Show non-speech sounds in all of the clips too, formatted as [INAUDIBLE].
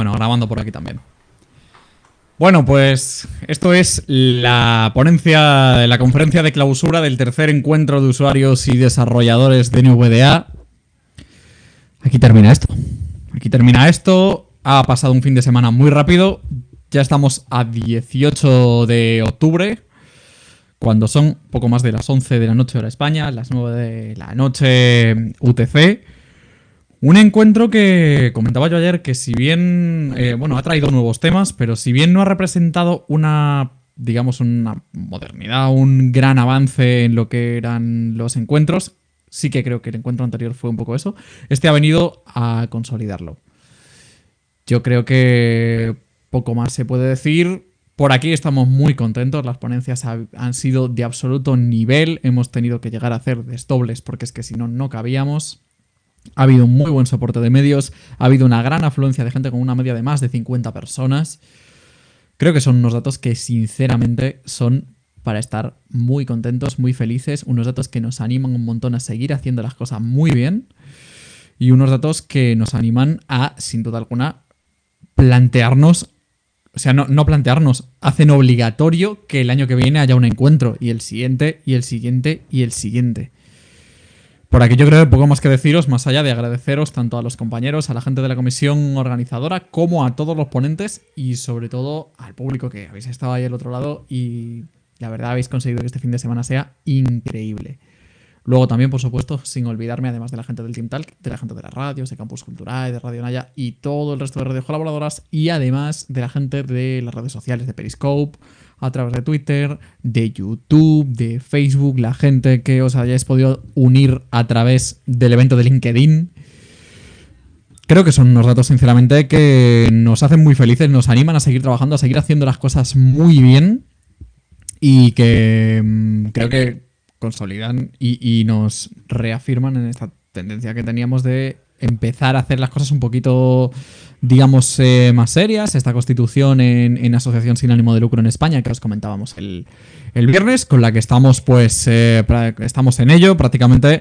Bueno, grabando por aquí también. Bueno, pues esto es la ponencia la conferencia de clausura del tercer encuentro de usuarios y desarrolladores de NVDA. Aquí termina esto. Aquí termina esto. Ha pasado un fin de semana muy rápido. Ya estamos a 18 de octubre, cuando son poco más de las 11 de la noche hora España, las 9 de la noche UTC. Un encuentro que comentaba yo ayer que si bien, eh, bueno, ha traído nuevos temas, pero si bien no ha representado una, digamos, una modernidad, un gran avance en lo que eran los encuentros, sí que creo que el encuentro anterior fue un poco eso, este ha venido a consolidarlo. Yo creo que poco más se puede decir. Por aquí estamos muy contentos, las ponencias han sido de absoluto nivel, hemos tenido que llegar a hacer desdobles porque es que si no, no cabíamos. Ha habido un muy buen soporte de medios, ha habido una gran afluencia de gente con una media de más de 50 personas. Creo que son unos datos que sinceramente son para estar muy contentos, muy felices, unos datos que nos animan un montón a seguir haciendo las cosas muy bien y unos datos que nos animan a, sin duda alguna, plantearnos, o sea, no, no plantearnos, hacen obligatorio que el año que viene haya un encuentro y el siguiente y el siguiente y el siguiente. Por aquí yo creo que poco más que deciros, más allá de agradeceros tanto a los compañeros, a la gente de la comisión organizadora, como a todos los ponentes y sobre todo al público que habéis estado ahí al otro lado y la verdad habéis conseguido que este fin de semana sea increíble. Luego también, por supuesto, sin olvidarme, además de la gente del Team Talk, de la gente de las radios, de Campus Cultural, de Radio Naya y todo el resto de radios colaboradoras y además de la gente de las redes sociales de Periscope, a través de Twitter, de YouTube, de Facebook, la gente que os hayáis podido unir a través del evento de LinkedIn. Creo que son unos datos, sinceramente, que nos hacen muy felices, nos animan a seguir trabajando, a seguir haciendo las cosas muy bien y que mm, creo que consolidan y, nos reafirman en esta tendencia que teníamos de empezar a hacer las cosas un poquito digamos, eh, más serias. Esta constitución en, asociación sin ánimo de lucro en España, que os comentábamos el, viernes, con la que estamos, pues, eh, estamos en ello prácticamente.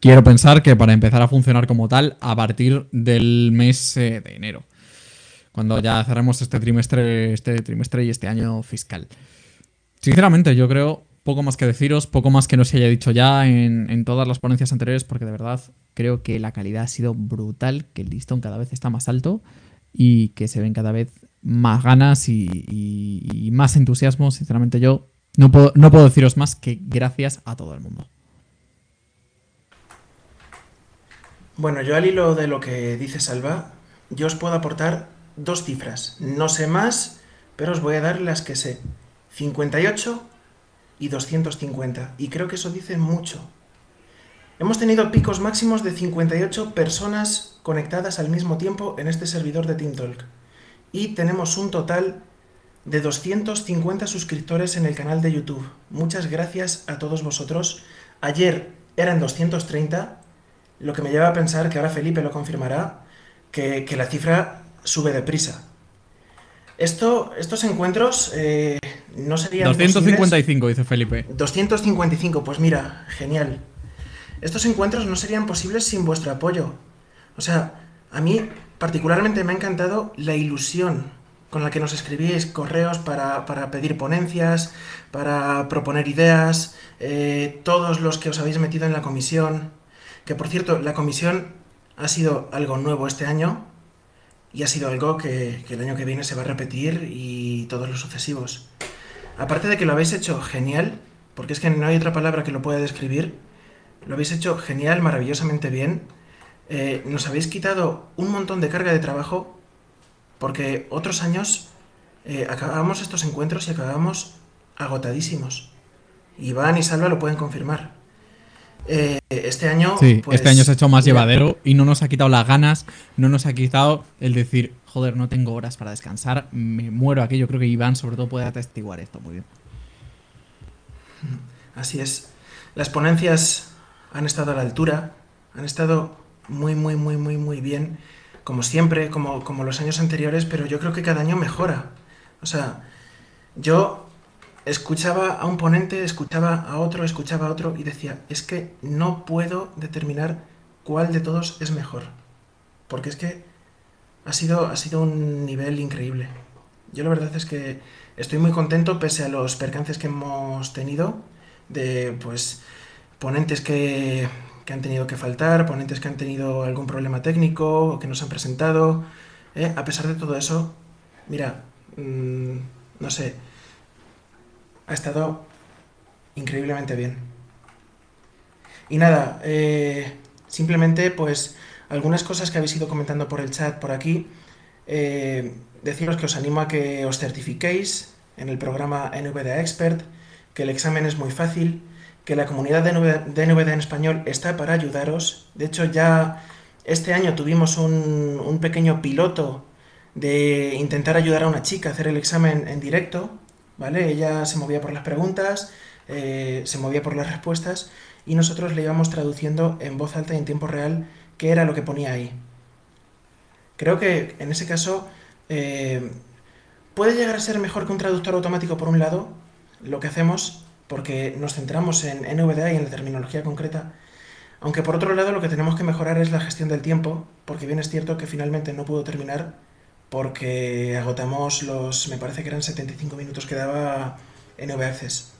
Quiero pensar que para empezar a funcionar como tal a partir del mes eh, de enero, cuando ya cerremos este trimestre, este trimestre y este año fiscal. Sinceramente, yo creo poco más que deciros, poco más que no se haya dicho ya en, todas las ponencias anteriores, porque de verdad Creo que la calidad ha sido brutal, que el listón cada vez está más alto y que se ven cada vez más ganas y, más entusiasmo. Sinceramente yo no puedo, no puedo deciros más que gracias a todo el mundo. Bueno, yo al hilo de lo que dice Salva, yo os puedo aportar dos cifras. No sé más, pero os voy a dar las que sé. 58 y 250. Y creo que eso dice mucho. Hemos tenido picos máximos de 58 personas conectadas al mismo tiempo en este servidor de TeamTalk. Y tenemos un total de 250 suscriptores en el canal de YouTube. Muchas gracias a todos vosotros. Ayer eran 230, lo que me lleva a pensar que ahora Felipe lo confirmará, que, la cifra sube deprisa. Esto, estos encuentros eh, no serían... 255, dice Felipe. 255, pues mira, genial. Estos encuentros no serían posibles sin vuestro apoyo. O sea, a mí particularmente me ha encantado la ilusión con la que nos escribíais correos para, pedir ponencias, para proponer ideas, eh, todos los que os habéis metido en la comisión. Que por cierto, la comisión ha sido algo nuevo este año y ha sido algo que, el año que viene se va a repetir y todos los sucesivos. Aparte de que lo habéis hecho genial, porque es que no hay otra palabra que lo pueda describir, lo habéis hecho genial, maravillosamente bien. Eh, nos habéis quitado un montón de carga de trabajo porque otros años eh, acabábamos estos encuentros y acabábamos agotadísimos. Iván y Salva lo pueden confirmar. Eh, este año. Sí, pues, este año se ha hecho más llevadero y no nos ha quitado las ganas, no nos ha quitado el decir, joder, no tengo horas para descansar, me muero aquí. Yo creo que Iván, sobre todo, puede atestiguar esto muy bien. Así es. Las ponencias han estado a la altura, han estado muy, muy, muy, muy, muy bien, como siempre, como, como los años anteriores, pero yo creo que cada año mejora. O sea, yo escuchaba a un ponente, escuchaba a otro, escuchaba a otro y decía, es que no puedo determinar cuál de todos es mejor. Porque es que ha sido, ha sido un nivel increíble. Yo la verdad es que estoy muy contento pese a los percances que hemos tenido de pues ponentes que, que han tenido que faltar, ponentes que han tenido algún problema técnico o que nos han presentado. ¿eh? A pesar de todo eso, mira, mmm, no sé, ha estado increíblemente bien. Y nada, eh, simplemente pues algunas cosas que habéis ido comentando por el chat por aquí. Eh, deciros que os animo a que os certifiquéis en el programa NVDA Expert, que el examen es muy fácil, que la comunidad de NVDA en español está para ayudaros. De hecho, ya este año tuvimos un, un pequeño piloto de intentar ayudar a una chica a hacer el examen en directo, ¿vale? Ella se movía por las preguntas, eh, se movía por las respuestas y nosotros le íbamos traduciendo en voz alta y en tiempo real qué era lo que ponía ahí. Creo que en ese caso eh, puede llegar a ser mejor que un traductor automático por un lado, lo que hacemos, porque nos centramos en NVDA y en la terminología concreta, aunque por otro lado lo que tenemos que mejorar es la gestión del tiempo, porque bien es cierto que finalmente no pudo terminar porque agotamos los, me parece que eran 75 minutos que daba NV Access.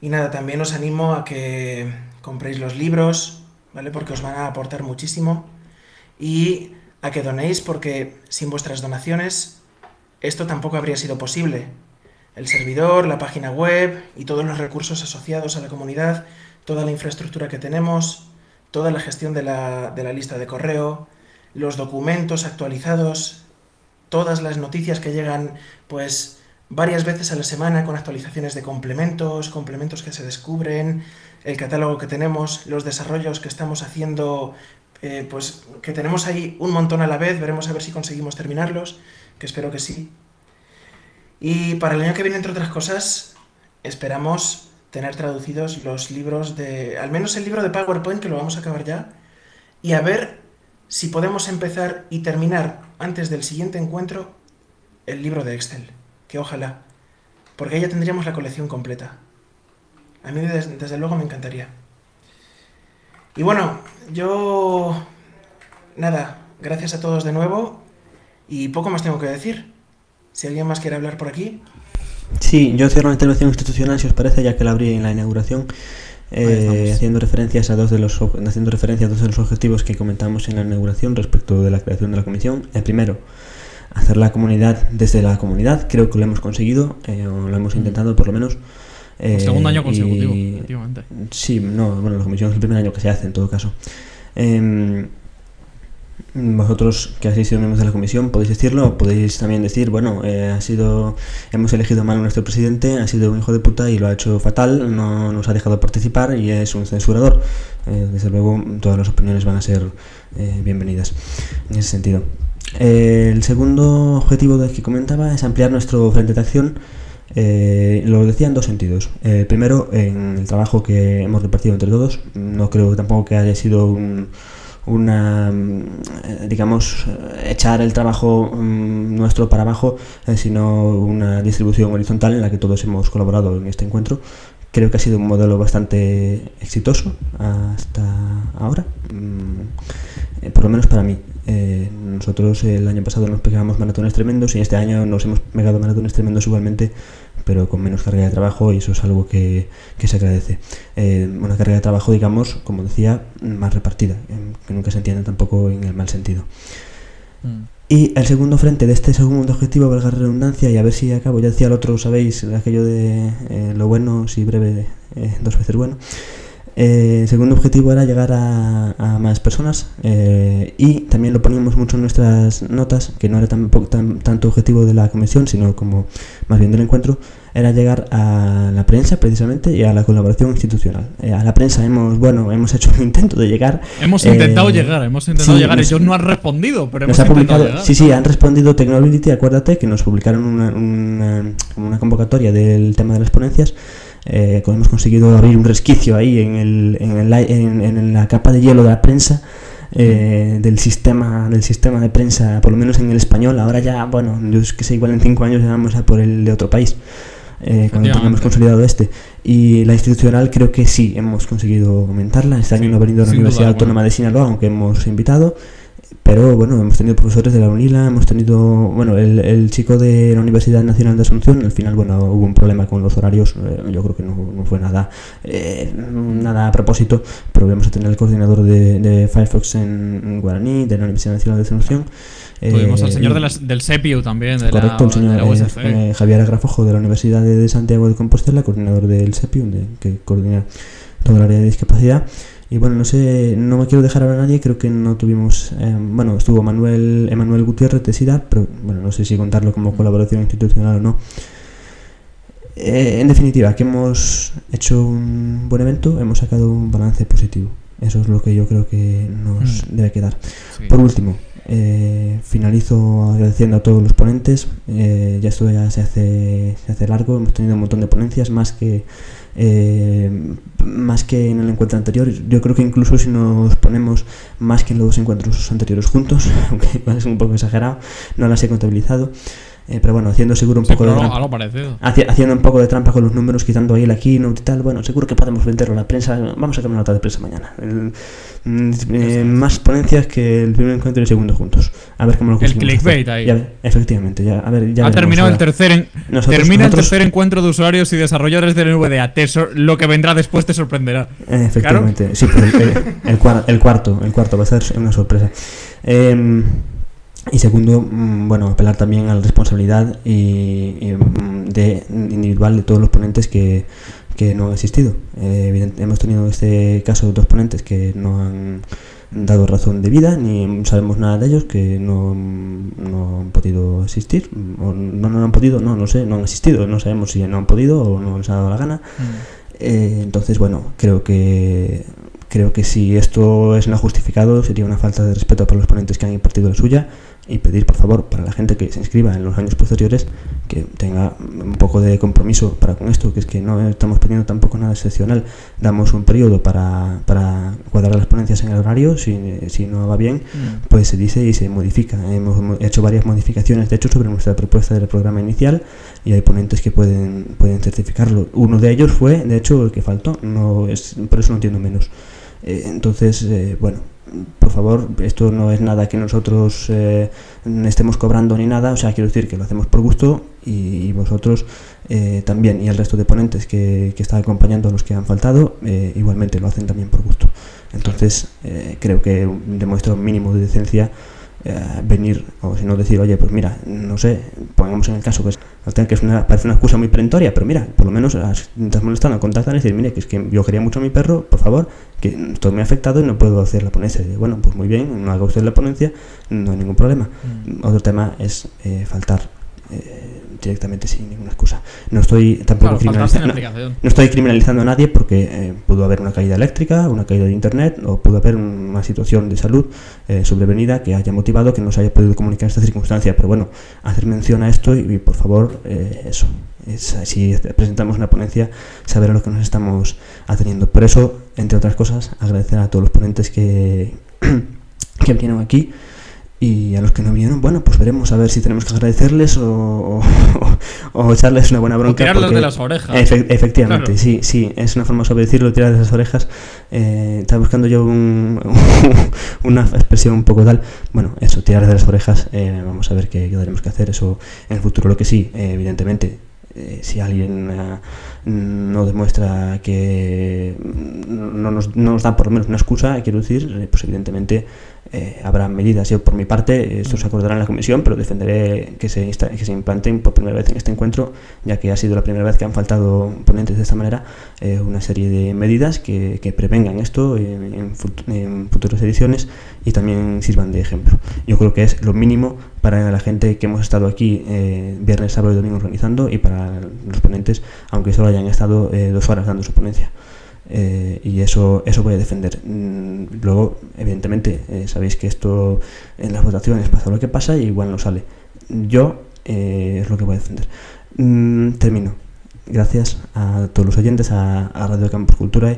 Y nada, también os animo a que compréis los libros, ¿vale? Porque os van a aportar muchísimo. Y a que donéis porque sin vuestras donaciones esto tampoco habría sido posible. El servidor, la página web y todos los recursos asociados a la comunidad, toda la infraestructura que tenemos, toda la gestión de la, de la lista de correo, los documentos actualizados, todas las noticias que llegan pues varias veces a la semana con actualizaciones de complementos, complementos que se descubren, el catálogo que tenemos, los desarrollos que estamos haciendo, eh, pues que tenemos ahí un montón a la vez, veremos a ver si conseguimos terminarlos, que espero que sí. Y para el año que viene, entre otras cosas, esperamos tener traducidos los libros de, al menos el libro de PowerPoint, que lo vamos a acabar ya, y a ver si podemos empezar y terminar antes del siguiente encuentro el libro de Excel, que ojalá, porque ahí ya tendríamos la colección completa. A mí desde, desde luego me encantaría. Y bueno, yo... Nada, gracias a todos de nuevo y poco más tengo que decir. Si alguien más quiere hablar por aquí. Sí, yo cierro la intervención institucional, si os parece, ya que la abrí en la inauguración. Eh, haciendo referencias a dos de los haciendo referencia a dos de los objetivos que comentamos en la inauguración respecto de la creación de la comisión. El primero, hacer la comunidad desde la comunidad. Creo que lo hemos conseguido, eh, o lo hemos intentado por lo menos. Eh, segundo año consecutivo, y, efectivamente. Sí, no, bueno, la comisión es el primer año que se hace en todo caso. Eh, vosotros que habéis sido miembros de la comisión podéis decirlo, podéis también decir, bueno, eh, ha sido, hemos elegido mal a nuestro presidente, ha sido un hijo de puta y lo ha hecho fatal, no nos ha dejado participar y es un censurador. Eh, desde luego, todas las opiniones van a ser eh, bienvenidas en ese sentido. el segundo objetivo que comentaba es ampliar nuestro frente de acción. lo decía en dos sentidos. primero, en el trabajo que hemos repartido entre todos. No creo tampoco que haya sido un una mm, digamos echar el trabajo mm, nuestro para abajo eh, sino una distribución horizontal en la que todos hemos colaborado en este encuentro. Creo que ha sido un modelo bastante exitoso hasta ahora mm, eh, por lo menos para mí. Eh, nosotros el año pasado nos pegábamos maratones tremendos y este año nos hemos pegado maratones tremendos igualmente pero con menos carga de trabajo y eso es algo que, se agradece. Eh, una carga de trabajo, digamos, como decía, más repartida, que nunca se entiende tampoco en el mal sentido. Mm. Y el segundo frente de este segundo objetivo, valga la redundancia, y a ver si acabo, ya decía el otro, sabéis, aquello de eh, lo bueno, si breve, eh, dos veces bueno. Eh, el segundo objetivo era llegar a, más personas eh, y también lo poníamos mucho en nuestras notas, que no era tan, tanto objetivo de la comisión, sino como más bien del encuentro, era llegar a la prensa precisamente y a la colaboración institucional. Eh, a la prensa hemos, bueno, hemos hecho un intento de llegar. Hemos intentado llegar, hemos intentado llegar. Ellos no han respondido, pero hemos publicado, llegar. Sí, sí, han respondido Technology, acuérdate que nos publicaron una, una, una convocatoria del tema de las ponencias eh, hemos conseguido abrir un resquicio ahí en, el, en, el, en, la capa de hielo de la prensa. Eh, del sistema del sistema de prensa por lo menos en el español. Ahora ya bueno yo es que sé igual en cinco años ya vamos a por el de otro país eh, cuando tengamos consolidado este. Y la institucional creo que sí hemos conseguido aumentarla este año no ha venido a la Universidad Autónoma de Sinaloa aunque hemos invitado pero bueno, hemos tenido profesores de la UNILA, hemos tenido, bueno, el, el, chico de la Universidad Nacional de Asunción, al final, bueno, hubo un problema con los horarios, eh, yo creo que no, no fue nada, eh, nada a propósito, pero vamos a tener el coordinador de, de Firefox en, Guaraní, de la Universidad Nacional de Asunción. Tuvimos al señor de la, del CEPIU también, de correcto, la, el señor de la eh, Javier Agrafojo de la Universidad de Santiago de Compostela, coordinador del CEPIU, de, que coordina todo el área de discapacidad. Y bueno, no sé, no me quiero dejar hablar a nadie, creo que no tuvimos, eh, bueno, estuvo Manuel, Emanuel Gutiérrez de SIDA, pero bueno, no sé si contarlo como colaboración institucional o no. Eh, en definitiva, que hemos hecho un buen evento, hemos sacado un balance positivo. Eso es lo que yo creo que nos mm. debe quedar. Sí. Por último, eh, finalizo agradeciendo a todos los ponentes. Eh, ya esto ya se hace, se hace largo, hemos tenido un montón de ponencias, más que eh, más que en el encuentro anterior. Yo creo que incluso si nos ponemos más que en los encuentros anteriores juntos, [LAUGHS] aunque es un poco exagerado, no las he contabilizado. Eh, pero bueno, haciendo seguro un sí, poco de trampa. algo parecido. Haciendo un poco de trampa con los números, quitando ahí la keynote y tal. Bueno, seguro que podemos venderlo a la prensa. Vamos a sacar una nota de prensa mañana. El, mm, eh, más ponencias que el primer encuentro y el segundo juntos. A ver cómo lo El conseguimos. clickbait hacer. ahí. Ya, efectivamente, ya, a ver, ya ha veremos, terminado el tercer, en- Nosotros- termina el tercer encuentro de usuarios y desarrolladores de NVDA. Te lo que vendrá después te sorprenderá. Eh, Efectivamente, sí, pero el, el- el cuar- el cuarto, el cuarto va a ser una sorpresa. Eh, y segundo, mm, bueno, apelar también a la responsabilidad y, y, mm, de, individual de todos los ponentes que, que no han asistido. Eh, hemos tenido en este caso dos ponentes que no han dado razón de vida, ni sabemos nada de ellos, que no, no han podido asistir, o no, no han podido, no, no sé, no han asistido, no sabemos si no han podido o no les ha dado la gana. Eh, entonces, bueno, creo que creo que si esto es no justificado sería una falta de respeto para los ponentes que han impartido la suya y pedir por favor para la gente que se inscriba en los años posteriores que tenga un poco de compromiso para con esto, que es que no estamos pidiendo tampoco nada excepcional, damos un periodo para, para cuadrar las ponencias en el horario, si, si no va bien, pues se dice y se modifica. Hemos mo- hecho varias modificaciones, de hecho, sobre nuestra propuesta del programa inicial y hay ponentes que pueden, pueden certificarlo. Uno de ellos fue, de hecho, el que faltó, no es, por eso no entiendo menos. Eh, entonces, eh, bueno, por favor, esto no es nada que nosotros eh, estemos cobrando ni nada, o sea, quiero decir que lo hacemos por gusto y, y vosotros eh, también, y el resto de ponentes que, que están acompañando a los que han faltado, eh, igualmente lo hacen también por gusto. Entonces, eh, creo que demuestra un mínimo de decencia eh, venir, o si no decir, oye, pues mira, no sé, pongamos en el caso que es, que es una, parece una excusa muy perentoria, pero mira, por lo menos has- estás molestando, contactan y decir, mire, que es que yo quería mucho a mi perro, por favor, que estoy muy afectado y no puedo hacer la ponencia. Y, bueno, pues muy bien, no haga usted la ponencia, no hay ningún problema. Otro tema es eh, faltar eh, directamente sin ninguna excusa. No estoy tampoco Claro, criminalizando. No estoy criminalizando a nadie porque eh, pudo haber una caída eléctrica, una caída de internet o pudo haber una situación de salud eh, sobrevenida que haya motivado que no se haya podido comunicar esta circunstancia. Pero bueno, hacer mención a esto y, y, por favor, eso. Es, si presentamos una ponencia, saber a lo que nos estamos ateniendo. Por eso, entre otras cosas, agradecer a todos los ponentes que, [CLEARS THROAT] que vinieron aquí. Y a los que no vinieron, bueno, pues veremos a ver si tenemos que agradecerles o, o, [LAUGHS] o echarles una buena O bronca. tirarlos porque- de las orejas. Efe- efectivamente, Claro. sí, sí, es una forma de decirlo, tirar de las orejas. Eh, estaba buscando yo un- [LAUGHS] una expresión un poco tal. Bueno, eso, tirar de las orejas, eh, vamos a ver qué, qué tenemos que hacer. Eso en el futuro, lo que sí, eh, evidentemente, eh, si alguien eh, no demuestra que no nos, no nos da por lo menos una excusa, quiero decir, eh, pues evidentemente eh, habrá medidas. Yo por mi parte, esto se acordará en la comisión, pero defenderé que se, que se implanten por primera vez en este encuentro, ya que ha sido la primera vez que han faltado ponentes de esta manera, eh, una serie de medidas que, que prevengan esto en, en fut- en futuras ediciones y también sirvan de ejemplo. Yo creo que es lo mínimo para la gente que hemos estado aquí eh, viernes, sábado y domingo organizando y para los ponentes, aunque solo hayan estado eh, dos horas dando su ponencia. Eh, y eso eso voy a defender. Mm, Luego, evidentemente, eh, sabéis que esto en las votaciones pasa lo que pasa y igual no sale. Yo eh, es lo que voy a defender. Mm, termino. Gracias a todos los oyentes, a, a Radio Campus Cultura,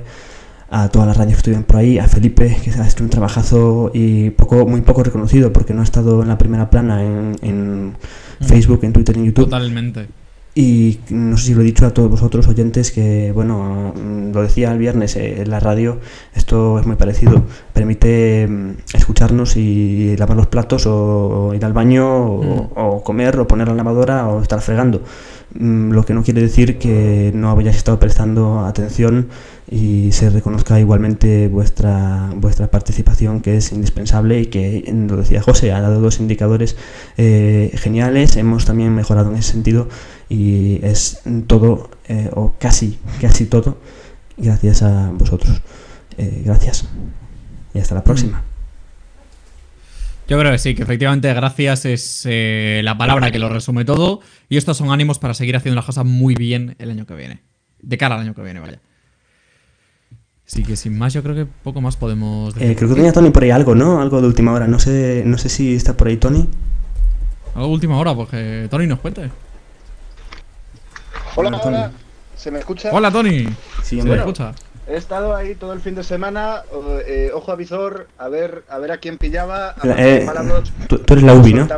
a todas las radios que estuvieron por ahí, a Felipe, que ha hecho un trabajazo y poco muy poco reconocido porque no ha estado en la primera plana en, en Facebook, en Twitter, en YouTube. Totalmente. Y no sé si lo he dicho a todos vosotros oyentes que, bueno, mm, lo decía el viernes eh, en la radio, esto es muy parecido. Permite mm, escucharnos y lavar los platos o, ir al baño o, o comer o poner la lavadora o estar fregando. Mm, lo que no quiere decir que no hayáis estado prestando atención y se reconozca igualmente vuestra, vuestra participación que es indispensable y que, lo decía José, ha dado dos indicadores eh, geniales, hemos también mejorado en ese sentido y es todo eh, o casi, casi todo gracias a vosotros. Eh, gracias y hasta la próxima. Yo creo que sí, que efectivamente gracias es la palabra que lo resume todo y estos son ánimos para seguir haciendo las cosas muy bien el año que viene. De cara al año que viene, vaya. Así que sin más, yo creo que poco más podemos decir. Eh, creo que tenía Tony por ahí algo, ¿no? Algo de última hora. No sé, no sé si está por ahí Tony. Algo de última hora, porque Tony nos cuente. Hola, hola, ¿Se me escucha? Hola, Tony. Sí, ¿Se me escucha? He estado ahí todo el fin de semana, eh, ojo a visor, a ver, a ver a quién pillaba. A eh, tú, eres la UBI, ¿no?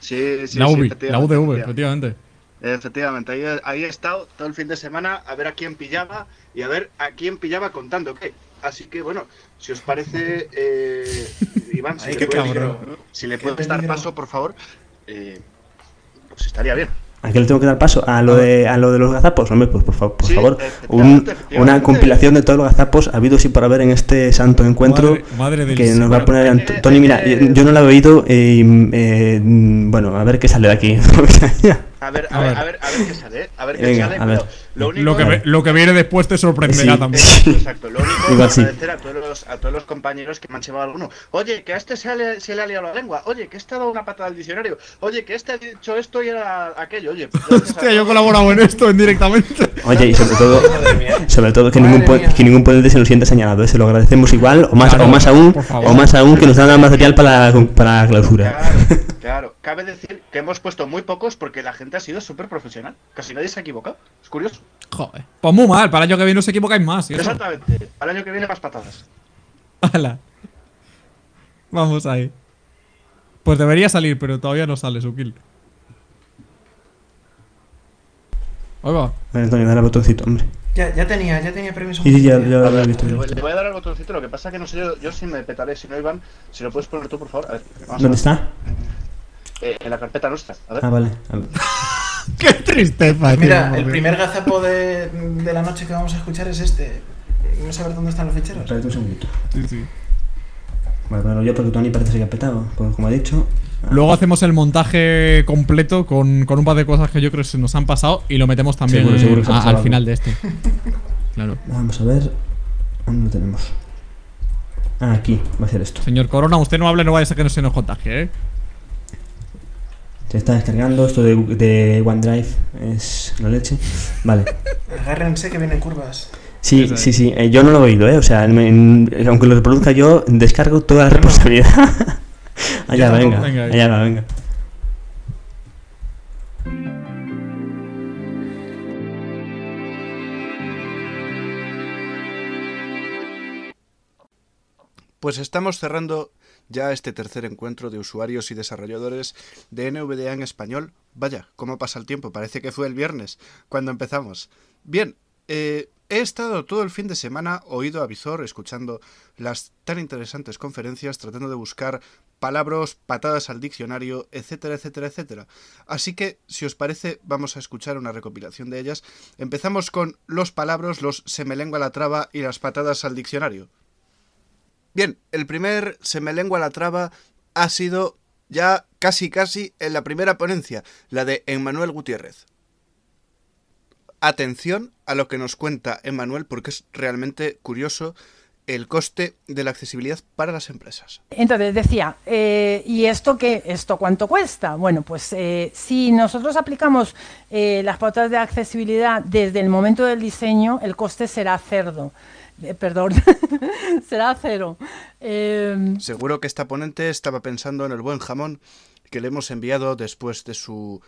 Sí, sí, la UBI, la UDV, efectivamente. Efectivamente, ahí, ahí he estado todo el fin de semana a ver a quién pillaba y a ver a quién pillaba contando qué. Así que bueno, si os parece, eh, Iván, [LAUGHS] si, le puedes, si, le puedes, dar paso, por favor, eh, pues estaría bien. ¿A qué le tengo que dar paso? ¿A lo de, a lo de los gazapos? Hombre, pues por, favor, por favor. una compilación de todos los gazapos habidos y por haber en este santo encuentro madre, que nos va a poner... Tony, mira, yo, no lo he oído y... Eh, bueno, a ver qué sale de aquí. [LAUGHS] [LAUGHS] A ver, a ver, a ver, a ver qué sale, a ver qué sale. lo, único lo, que, lo que viene después te sorprenderá también. [LAUGHS] Exacto, lo único es agradecer a todos, los, a todos los compañeros que me han llevado alguno. Oye, que a este se le, se le ha liado la lengua. Oye, que este ha dado una patada al diccionario. Oye, que este ha dicho esto y era aquello. Oye, Hostia, yo he colaborado en esto indirectamente. Oye, y sobre todo, [LAUGHS] sobre todo que, ningún, que ningún ponente se nos sienta señalado. ¿eh? Se lo agradecemos igual, o más, o más aún, o más aún que nos dan material para, para la clausura. Claro, claro, cabe decir que hemos puesto muy pocos porque la gente ha sido súper profesional. Casi nadie se ha equivocado. Es curioso. Joder. Pues muy mal. Para el año que viene os equivocáis más. Exactamente. Para el año que viene más patadas. Hala. Vamos ahí. Pues debería salir, pero todavía no sale su kill. Oiga. Antonio, dale al botoncito, hombre. Ya, ya tenía, ya tenía permiso. Sí, ya, ya, lo he visto. Le voy, a dar al botoncito, lo que pasa que no sé yo, yo si me petaré, si no Iván, si lo puedes poner tú, por favor. A ver, ¿Dónde está? Eh, en la carpeta nuestra. A ver. Ah, vale. [LAUGHS] Qué tristeza, Mira, el primer gazapo de, de, la noche que vamos a escuchar es este. No saber dónde están los ficheros. Espérate un segundito. Sí, sí. Vale, bueno, yo porque Tony parece que ha petado, pues, como ha dicho. Luego hacemos el montaje completo con, con, un par de cosas que yo creo que se nos han pasado y lo metemos también al final de este. [LAUGHS] claro. Vamos a ver. ¿Dónde lo tenemos? Ah, aquí, va a ser esto. Señor Corona, usted no hable, no vaya a ser que no se nos contagie, ¿eh? Se está descargando esto de, de OneDrive, es la leche. Vale. [LAUGHS] Agárrense que vienen curvas. Sí, sí, sí. Eh, yo no lo he oído, ¿eh? O sea, aunque lo reproduzca yo, descargo toda la responsabilidad. [LAUGHS] allá venga, allá va, venga. Pues estamos cerrando ya este tercer encuentro de usuarios y desarrolladores de NVDA en español. Vaya, cómo pasa el tiempo, parece que fue el viernes cuando empezamos. Bien, eh, he estado todo el fin de semana oído a visor escuchando las tan interesantes conferencias, tratando de buscar palabras, patadas al diccionario, etcétera, etcétera, etcétera. Así que, si os parece, vamos a escuchar una recopilación de ellas. Empezamos con los palabras, los se me lengua la traba y las patadas al diccionario. Bien, el primer se me lengua la traba ha sido ya casi casi en la primera ponencia, la de Emmanuel Gutiérrez. Atención a lo que nos cuenta Emmanuel porque es realmente curioso el coste de la accesibilidad para las empresas. Entonces decía, eh, ¿y esto qué? ¿Esto cuánto cuesta? Bueno, pues eh, si nosotros aplicamos eh, las pautas de accesibilidad desde el momento del diseño, el coste será cerdo. Eh, perdón, [LAUGHS] será cero. Em, Seguro que esta ponente estaba pensando en el buen jamón que le hemos enviado después de su,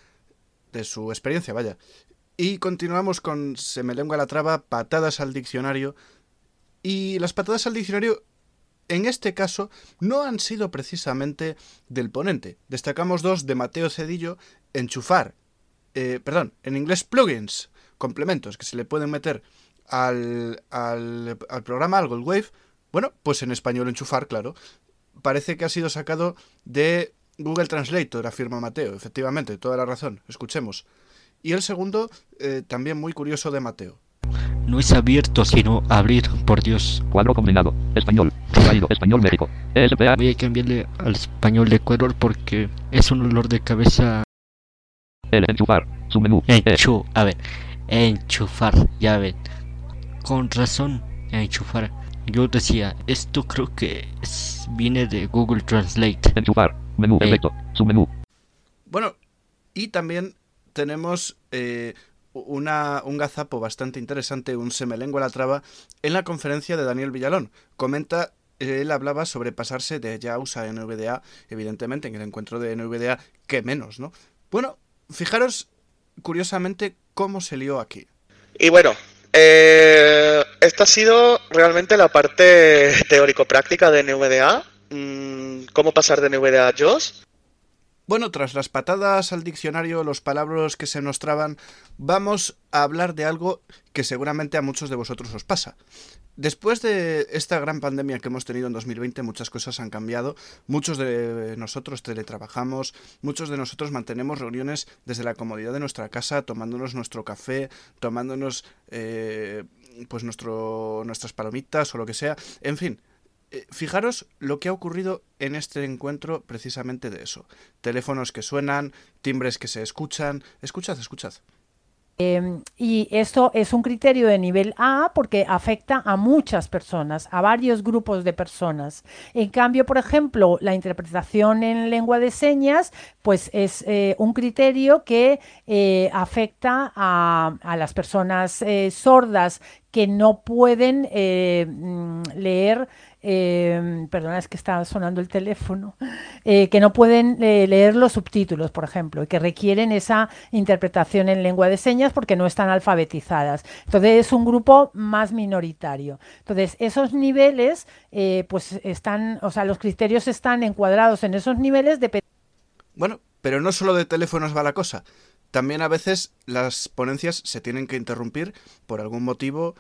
de su experiencia, vaya. Y continuamos con Se me lengua la traba, patadas al diccionario. Y las patadas al diccionario, en este caso, no han sido precisamente del ponente. Destacamos dos de Mateo Cedillo, enchufar eh, perdón, en inglés plugins, complementos que se le pueden meter al, al, al programa, al Goldwave, bueno, pues en español enchufar, claro. Parece que ha sido sacado de Google Translator, afirma Mateo. Efectivamente, toda la razón. Escuchemos. Y el segundo, eh, también muy curioso de Mateo. No es abierto, sino abrir, por Dios. Cuadro combinado. Español. Válido. Español México. ESPA. Voy a cambiarle al español de Ecuador porque es un olor de cabeza. El enchufar. Su menú. Enchu, a ver, enchufar, ya ven. Con razón, enchufar. Yo decía, esto creo que es- viene de Google Translate. Enchufar. Menú. Eh. Efecto. Su menú. Bueno, y también tenemos eh, una, un gazapo bastante interesante, un se me lengua la traba, en la conferencia de Daniel Villalón. Comenta, él hablaba sobre pasarse de JAWS a NVDA, evidentemente en el encuentro de NVDA, que menos, ¿no? Bueno, fijaros curiosamente cómo se lió aquí. Y bueno, eh, esta ha sido realmente la parte [LAUGHS] teórico-práctica de NVDA. Mm, ¿Cómo pasar de NVDA a JOS? Bueno, tras las patadas al diccionario, los palabras que se nos traban, vamos a hablar de algo que seguramente a muchos de vosotros os pasa. Después de esta gran pandemia que hemos tenido en 2020, muchas cosas han cambiado. Muchos de nosotros teletrabajamos, muchos de nosotros mantenemos reuniones desde la comodidad de nuestra casa, tomándonos nuestro café, tomándonos eh, pues nuestro, nuestras palomitas o lo que sea. En fin, eh, fijaros lo que ha ocurrido en este encuentro precisamente de eso. Teléfonos que suenan, timbres que se escuchan. Escuchad, escuchad. Eh, y esto es un criterio de nivel A porque afecta a muchas personas, a varios grupos de personas. En cambio, por ejemplo, la interpretación en lengua de señas, pues es eh, un criterio que eh, afecta a, las personas sordas que no pueden mm, leer eh, perdona, es que está sonando el teléfono, eh, que no pueden eh, leer los subtítulos, por ejemplo, y que requieren esa interpretación en lengua de señas porque no están alfabetizadas. Entonces es un grupo más minoritario. Entonces esos niveles, eh, pues están, o sea, los criterios están encuadrados en esos niveles de Bueno, pero no solo de teléfonos va la cosa. También a veces las ponencias se tienen que interrumpir por algún motivo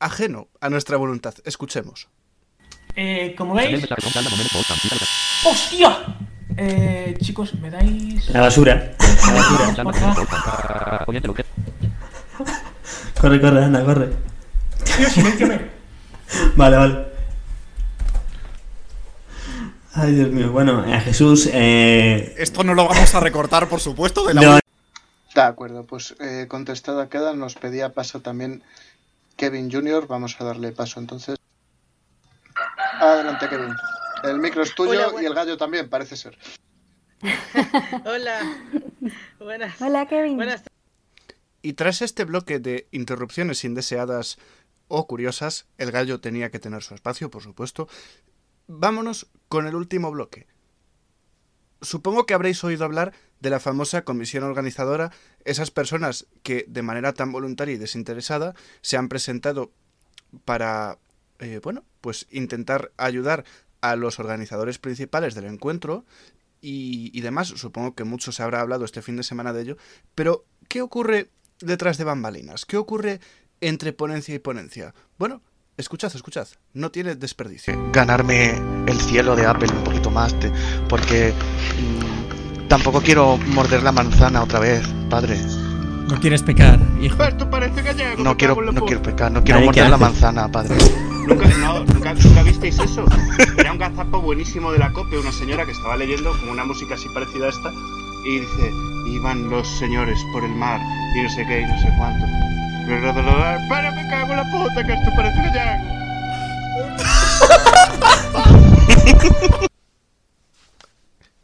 ajeno a nuestra voluntad. Escuchemos. Eh, como veis... ¡Hostia! Eh, chicos, me dais... La basura. La basura. Corre, corre, anda, corre. Vale, vale. Ay, Dios mío. Bueno, a Jesús. Eh... Esto no lo vamos a recortar, por supuesto, de la No, De acuerdo, pues eh, contestada queda, nos pedía paso también Kevin Jr., vamos a darle paso entonces. Adelante Kevin. El micro es tuyo Hola, y el gallo también, parece ser. [LAUGHS] Hola. Buenas. Hola, Kevin. Buenas Y tras este bloque de interrupciones indeseadas o curiosas, el gallo tenía que tener su espacio, por supuesto. Vámonos con el último bloque. Supongo que habréis oído hablar de la famosa comisión organizadora, esas personas que de manera tan voluntaria y desinteresada se han presentado para, eh, bueno, pues intentar ayudar a los organizadores principales del encuentro y, y demás. Supongo que mucho se habrá hablado este fin de semana de ello. Pero, ¿qué ocurre detrás de bambalinas? ¿Qué ocurre entre ponencia y ponencia? Bueno, escuchad, escuchad. No tiene desperdicio. Ganarme el cielo de Apple un poquito más, te- porque mm, tampoco quiero morder la manzana otra vez, padre. No quieres pecar, hijo. Esto parece gallego. No quiero, no quiero pecar, no quiero Ay, ¿qué morder la manzana, padre. ¿Nunca, visteis eso? Era un gazapo buenísimo de la COPE, una señora que estaba leyendo como una música así parecida a esta y dice, iban los señores por el mar y no sé qué y no sé cuánto. Pero me cago en la puta que esto parece gallego. [LAUGHS]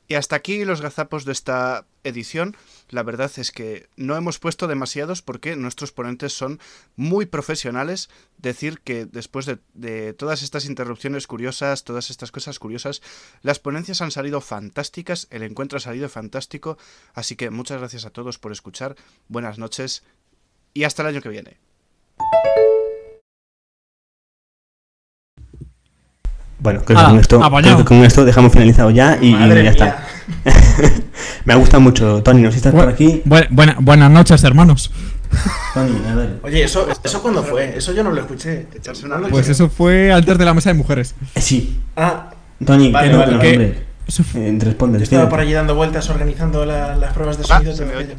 Y hasta aquí los gazapos de esta edición. La verdad es que no hemos puesto demasiados porque nuestros ponentes son muy profesionales. Decir que después de, de todas estas interrupciones curiosas, todas estas cosas curiosas, las ponencias han salido fantásticas, el encuentro ha salido fantástico. Así que muchas gracias a todos por escuchar. Buenas noches y hasta el año que viene. Bueno, creo que, Ah, con, esto, apañado. creo que con esto dejamos finalizado ya y, ya mía. está. [LAUGHS] Me ha gustado mucho, Tony, ¿no? Si estás por aquí. Bu- buena- buenas noches, hermanos. Tony, a ver. Oye, ¿eso, ¿eso cuándo fue? Eso yo no lo escuché. No lo Pues eso fue antes de la mesa de mujeres. Eh, Sí. Ah, Tony, Vale, que no, vale, que- hombre. Eh, responde, yo estaba por allí dando vueltas organizando la- las pruebas de Ah, sonido. se me aquello.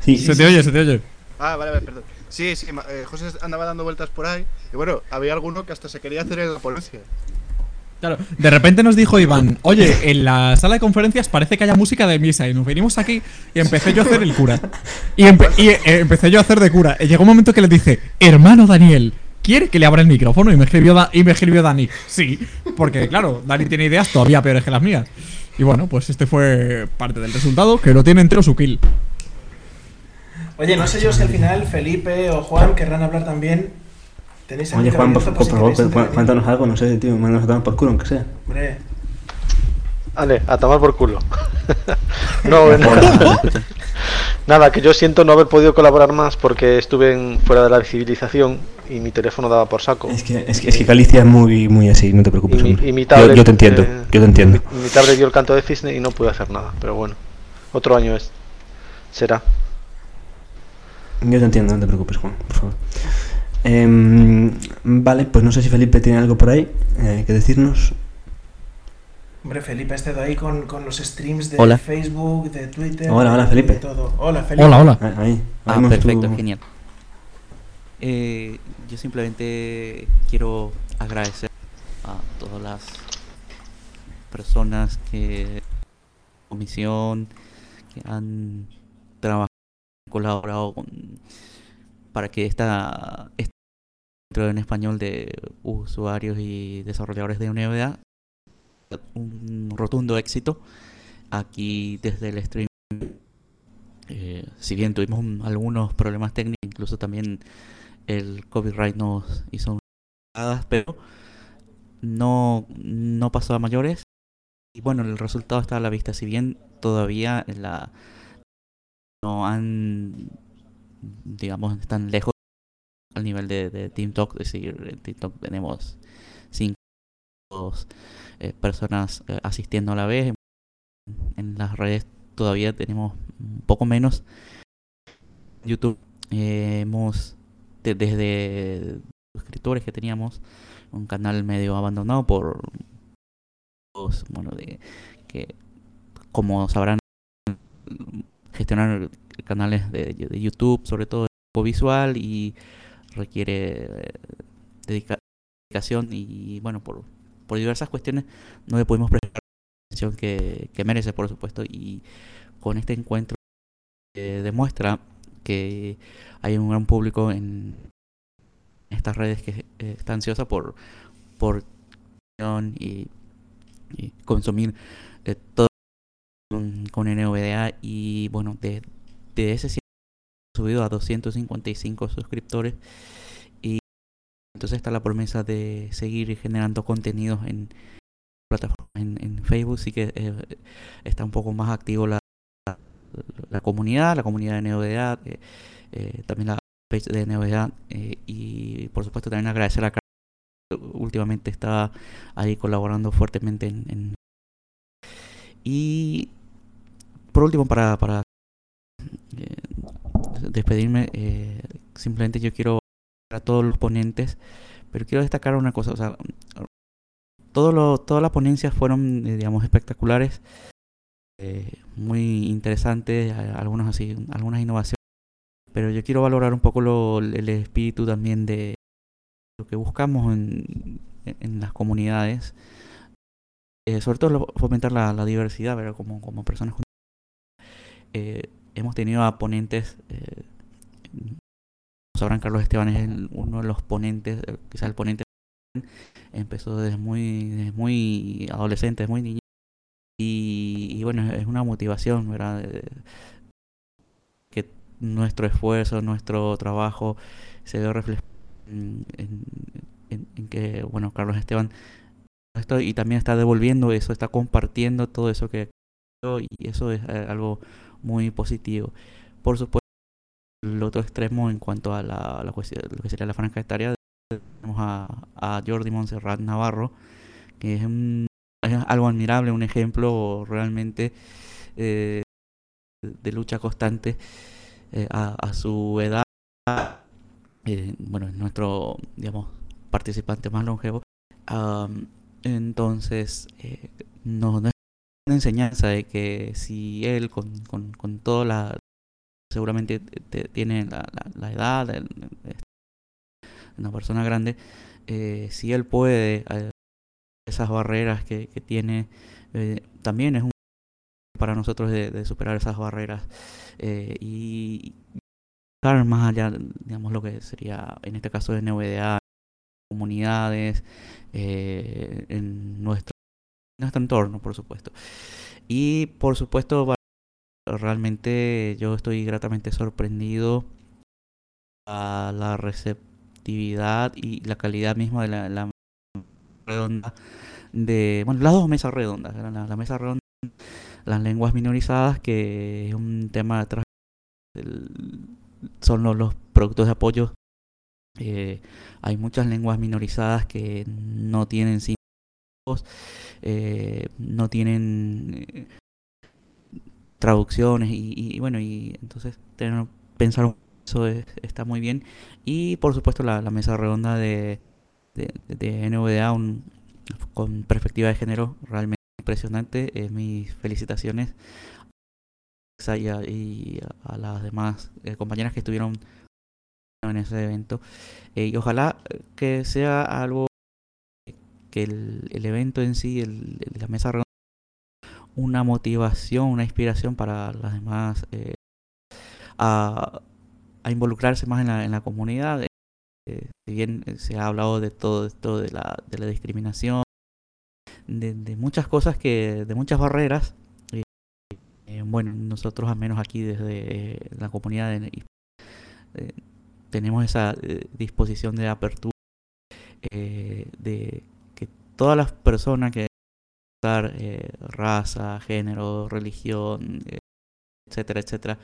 Sí, Se te oye, se te oye. Ah, vale, vale, perdón. Sí, sí, eh, José andaba dando vueltas por ahí. Y bueno, había alguno que hasta se quería hacer en la ponencia. Claro, de repente nos dijo Iván, oye, en la sala de conferencias parece que haya música de misa y nos venimos aquí y empecé yo a hacer el cura. Y, eh, empecé yo a hacer de cura. Y llegó un momento que le dije, hermano Daniel, ¿quiere que le abra el micrófono? Y me escribió, y me escribió Dani, sí, porque claro, Dani tiene ideas todavía peores que las mías. Y bueno, pues este fue parte del resultado, que lo tiene entero su kill. Oye, no sé yo si al final Felipe o Juan querrán hablar también. Tenéis Oye, Juan, por, favor, cuéntanos algo, no sé, tío. Mándanos a tomar por culo, aunque sea. Hombre, Vale, a tomar por culo. [LAUGHS] no, [LAUGHS] nada. nada, que yo siento no haber podido colaborar más porque estuve en- fuera de la civilización y mi teléfono daba por saco. Es que, es que, es que Galicia es muy, muy así, no te preocupes. Y mi- hombre. y mi yo, tablet, yo te entiendo, eh, yo te entiendo. Mi, mi tablet dio el canto de cisne y no pude hacer nada, pero bueno. Otro año es. Será. Yo te entiendo, no te preocupes, Juan, por favor. Em, vale, pues no sé si Felipe tiene algo por ahí eh, que decirnos. hombre, Felipe ha estado ahí con, con los streams de Hola. Facebook, de Twitter. Hola, hola, Felipe. de todo. Hola, Felipe. Ah, Ahí, Ah, perfecto, tu- genial. Eh, yo simplemente quiero agradecer a todas las personas que comisión que han trabajado colaborado con, para que esta en español de usuarios y desarrolladores de UNVDA un rotundo éxito aquí desde el stream eh, si bien tuvimos un- algunos problemas técnicos, incluso también el copyright nos hizo unas pero no, no pasó a mayores. Y bueno, el resultado está a la vista. Si bien todavía la no han, digamos, están lejos al nivel de, de TeamTalk, es decir, en TeamTalk tenemos cinco eh, personas eh, asistiendo a la vez. En las redes todavía tenemos un poco menos. YouTube eh, hemos de- desde suscriptores que teníamos un canal medio abandonado por bueno de que como sabrán gestionar canales de, de YouTube sobre todo visual y requiere eh, dedica- dedicación y bueno por por diversas cuestiones no le pudimos prestar la atención que, que merece por supuesto y con este encuentro eh, demuestra que hay un gran público en estas redes que eh, está ansiosa por por y, consumir eh, todo con, con NVDA y bueno de, de ese subido a 255 suscriptores. Y entonces está la promesa de seguir generando contenidos en plataforma en, Facebook. Sí que eh, está un poco más activo la, la comunidad la comunidad de NVDA eh, eh, también la page de eh, y por supuesto también agradecer a últimamente está ahí colaborando fuertemente en, y por último para, despedirme eh, simplemente yo quiero a todos los ponentes pero quiero destacar una cosa o sea todas las ponencias fueron eh, digamos espectaculares eh, muy interesantes a- algunos así algunas innovaciones pero yo quiero valorar un poco el espíritu también de lo que buscamos en, en las comunidades sobre todo fomentar la, la diversidad ¿verdad? como como personas eh, hemos tenido a ponentes eh, sabrán Carlos Esteban es uno de los ponentes eh, quizá el ponente empezó desde muy desde muy adolescente desde muy niño y, y bueno es una motivación verdad que nuestro esfuerzo nuestro trabajo se ve reflejado en, en- en- en que bueno Carlos Esteban esto y también está devolviendo eso está compartiendo todo eso que y eso es eh, algo muy positivo por supuesto el otro extremo en cuanto a la, cuestión lo que sería la franja etaria tenemos a, Jordi Montserrat Navarro que es, un- algo admirable un ejemplo realmente eh, de lucha constante eh, a, su edad. eh, bueno, es nuestro, digamos, participante más longevo. Entonces, nos da una enseñanza de que si él, con, con, con toda la. seguramente te- te- tiene la, la, edad, una persona grande, eh, si él puede, eh, esas barreras que, tiene, eh, también es un para nosotros de, superar esas barreras y buscar más allá, digamos, lo que sería, en este caso de NVDA, comunidades, en nuestro, nuestro entorno, por supuesto. Y por supuesto, realmente yo estoy gratamente sorprendido a la receptividad y la calidad misma de la, la redonda de, bueno, las dos mesas redondas, la, mesa redonda, las lenguas minorizadas, que es un tema atrás son los, los productos de apoyo. Eh, hay muchas lenguas minorizadas que no tienen símbolos, eh, no tienen eh, traducciones y, y bueno, y entonces tener, pensar un- eso es- está muy bien. Y por supuesto la, mesa redonda de, de, de NVDA un- con perspectiva de género realmente impresionante. Eh, mis felicitaciones a y a, a las demás compañeras que estuvieron en ese evento. Y ojalá que sea algo que el, el evento en sí, el, la mesa redonda, una motivación, una inspiración para las demás eh, a, involucrarse más en la, en la comunidad. Eh, si bien eh, se ha hablado de todo esto de la, de la discriminación, de, de muchas cosas que, de muchas barreras, eh, eh, bueno, nosotros al menos aquí desde la comunidad de- tenemos esa disposición de apertura, de todas las personas que dar eh, raza, género, religión, eh, etcétera, etcétera,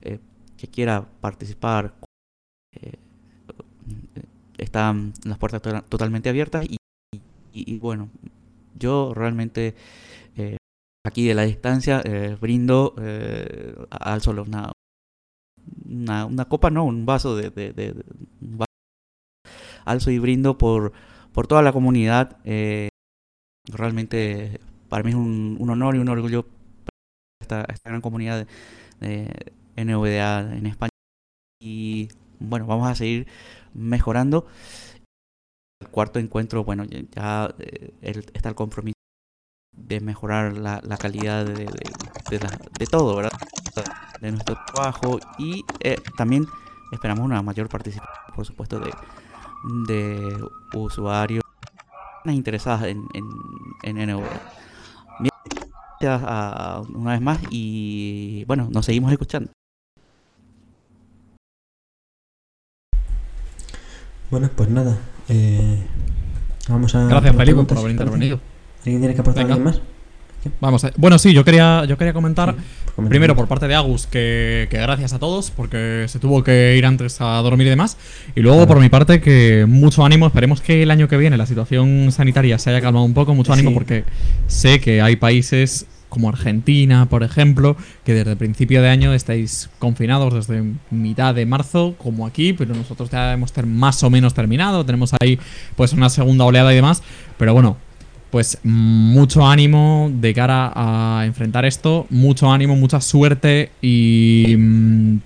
eh, que quiera participar, eh, están las puertas to- totalmente abiertas y, bueno, yo realmente aquí de la distancia brindo al solo una, copa, no, un vaso de, alzo y brindo por, por toda la comunidad. eh, realmente para mí es un, honor y un orgullo esta, esta gran comunidad de, de NVDA en España. Y bueno, vamos a seguir mejorando. El cuarto encuentro, bueno, ya, eh, el- está el compromiso de mejorar la, la calidad de- de la- de todo, ¿verdad? De nuestro trabajo y eh, también esperamos una mayor participación, por supuesto, de, de usuarios interesadas en, en, en NVDA. Gracias a- una vez más y bueno, nos seguimos escuchando. Bueno, pues nada. eh, vamos a. Gracias, Felipe, por haber intervenido. ¿Alguien tiene que aportar Venga. alguien más? Vamos a- Bueno, sí, yo quería, yo quería comentar comenta. primero por parte de Agus que, que gracias a todos porque se tuvo que ir antes a dormir y demás. Y luego por mi parte que mucho ánimo, esperemos que el año que viene la situación sanitaria se haya calmado un poco, mucho ánimo Sí. porque sé que hay países como Argentina, por ejemplo, que desde el principio de año estáis confinados desde mitad de marzo, como aquí, pero nosotros ya hemos ter- más o menos terminado, tenemos ahí pues una segunda oleada y demás, pero bueno, pues mucho ánimo de cara a enfrentar esto, mucho ánimo, mucha suerte y mm,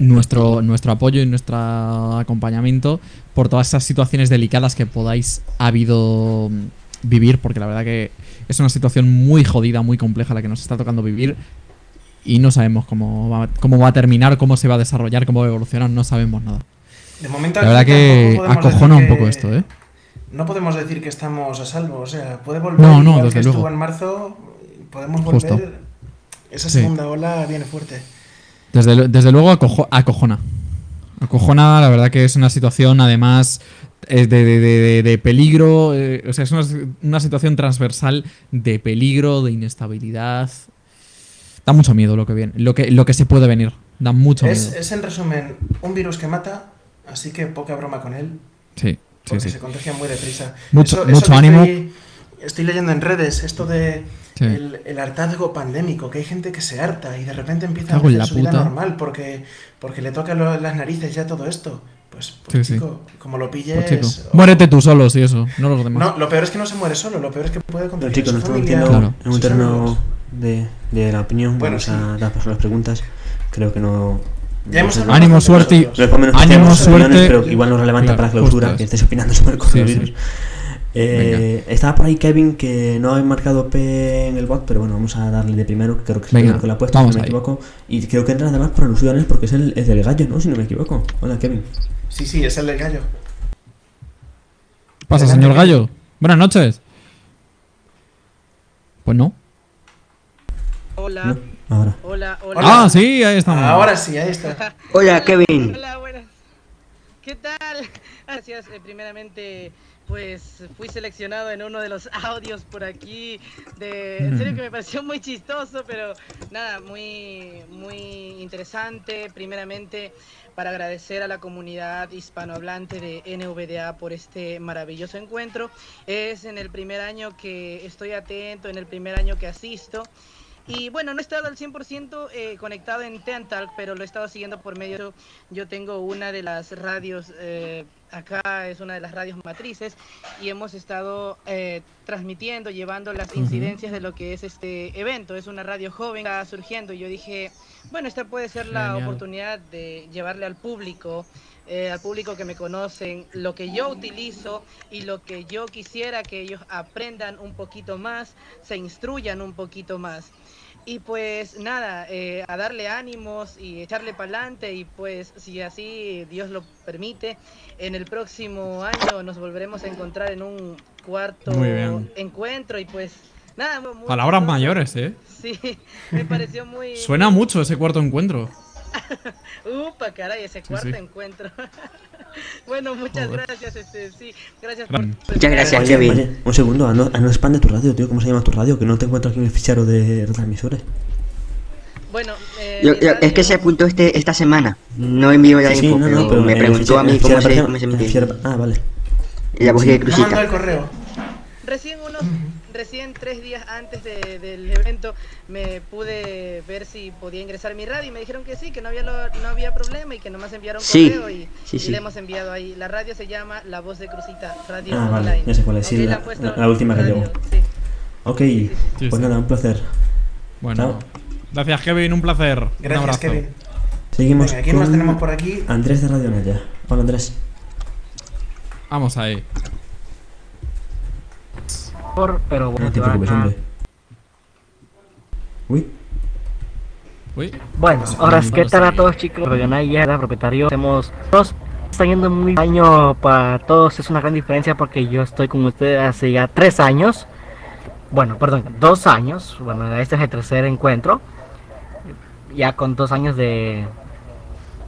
nuestro, nuestro apoyo y nuestro acompañamiento por todas esas situaciones delicadas que podáis habido mm, vivir, porque la verdad que es una situación muy jodida, muy compleja la que nos está tocando vivir y no sabemos cómo va, cómo va a terminar, cómo se va a desarrollar, cómo va a evolucionar, no sabemos nada. De momento La verdad que acojona un poco esto, ¿eh? No podemos decir que estamos a salvo, o sea, puede volver No, no, desde que luego. estuvo en marzo, podemos volver. Justo. Esa Sí. segunda ola viene fuerte. Desde, desde luego acojo- acojona. Acojona, la verdad que es una situación además eh, de, de- de- peligro, eh, o sea, es una, una situación transversal de peligro, de inestabilidad. Da mucho miedo lo que viene, lo que, lo que se puede venir. Da mucho Es, miedo. es en resumen un virus que mata, así que poca broma con él, sí, porque sí. se contagia muy deprisa. Mucho- Eso- eso mucho que ánimo. estoy estoy leyendo en redes esto de Sí. el, el hartazgo pandémico, que hay gente que se harta y de repente empieza a hacer la su vida puta. normal porque, porque le toca lo- las narices ya todo esto. Pues, Sí, pues sí. chico, como lo pilles... Pues, chico, o- Muérete tú solo, sí, eso, no los demás. No, lo peor es que no se muere solo, lo peor es que puede contagiar nos su estamos familia, metiendo Claro. en un terreno de, de la opinión. Bueno, Vamos sí. a las preguntas. Creo que no. Ya hemos hablado Ánimo, suerte Ánimo, suerte. Pero igual no es relevante Claro, para la clausura que es. estés opinando sobre el Sí, sí. coronavirus. Eh, estaba por ahí Kevin que no ha marcado P en el bot, pero bueno, vamos a darle de primero, que creo que es el que lo ha puesto, vamos si no me ahí. equivoco. Y creo que entra además por alusiones porque es el, el del gallo, ¿no? Si no me equivoco. Hola, Kevin. Sí, sí, es el del gallo. ¿Qué pasa, señor. Gallo? Buenas noches. Pues no. Hola. No, ahora. Hola, hola. Ah, sí, ahí estamos. Ahora sí, ahí está. Hola, Kevin. Hola, buenas. ¿Qué tal? [LAUGHS] Gracias. eh, primeramente, pues fui seleccionado en uno de los [LAUGHS] audios por aquí. De, en serio que me pareció muy chistoso, pero nada, muy, muy interesante. Primeramente, para agradecer a la comunidad hispanohablante de NVDA por este maravilloso encuentro. Es en el primer año que estoy atento, en el primer año que asisto. Y bueno, no he estado al 100% eh, conectado en Tentalk, pero lo he estado siguiendo por medio. Yo tengo una de las radios, eh, acá es una de las radios matrices, y hemos estado eh, transmitiendo, llevando las incidencias de lo que es este evento. Es una radio joven, está surgiendo, y yo dije, bueno, esta puede ser la Genial. oportunidad de llevarle al público. eh, al público que me conocen, lo que yo utilizo y lo que yo quisiera que ellos aprendan un poquito más, se instruyan un poquito más. Y pues nada, eh, a darle ánimos y echarle para adelante y pues si así Dios lo permite, en el próximo año nos volveremos a encontrar en un cuarto encuentro y pues nada. muy Palabras mayores, ¿eh? Sí, [LAUGHS] me pareció muy... Suena mucho ese cuarto encuentro. [LAUGHS] Upa, caray, ese cuarto sí. encuentro. [LAUGHS] bueno, muchas Joder. gracias, este, sí, gracias por... Muchas gracias, Oye, Kevin. oye, un segundo, ah, no, no expande tu radio, tío. ¿Cómo se llama tu radio? Que no te encuentro aquí en el fichero de retransmisores. Bueno, eh, Yo- yo- es que se apuntó este, esta semana. No envío la Sí, info, no, pero, no, pero me preguntó a mí cómo se, cómo se Ah, vale. Y la voz de Me mandó el Cruzita. correo. Recién unos, recién tres días antes de- del evento me pude ver si podía ingresar mi radio y me dijeron que sí, que no había, lo- no había problema y que nomás enviaron Sí, correo y, sí, y sí. le hemos enviado ahí. La radio se llama La Voz de Cruzita, radio Ah, vale, online. ya sé cuál es. Sí, Ok, le la, la- la última que radio, llegó. sí. Ok, Sí, pues sí. nada, un placer. Bueno, Chao. gracias, Kevin, un placer. un Gracias, abrazo. Kevin. Seguimos Venga, ¿quién con más tenemos por aquí? Andrés de Radio Naya. Hola, Andrés. Vamos ahí. Por- pero bueno, No te preocupes, hombre. Uy. Uy. Bueno, ahora Vamos ¿qué tal a todos chicos? Radionaya, era propietario. Hacemos dos. Está yendo muy bien. año para todos. Es una gran diferencia porque yo estoy con ustedes hace ya tres años. Bueno, perdón, dos años. Bueno, este es el tercer encuentro. Ya con dos años de,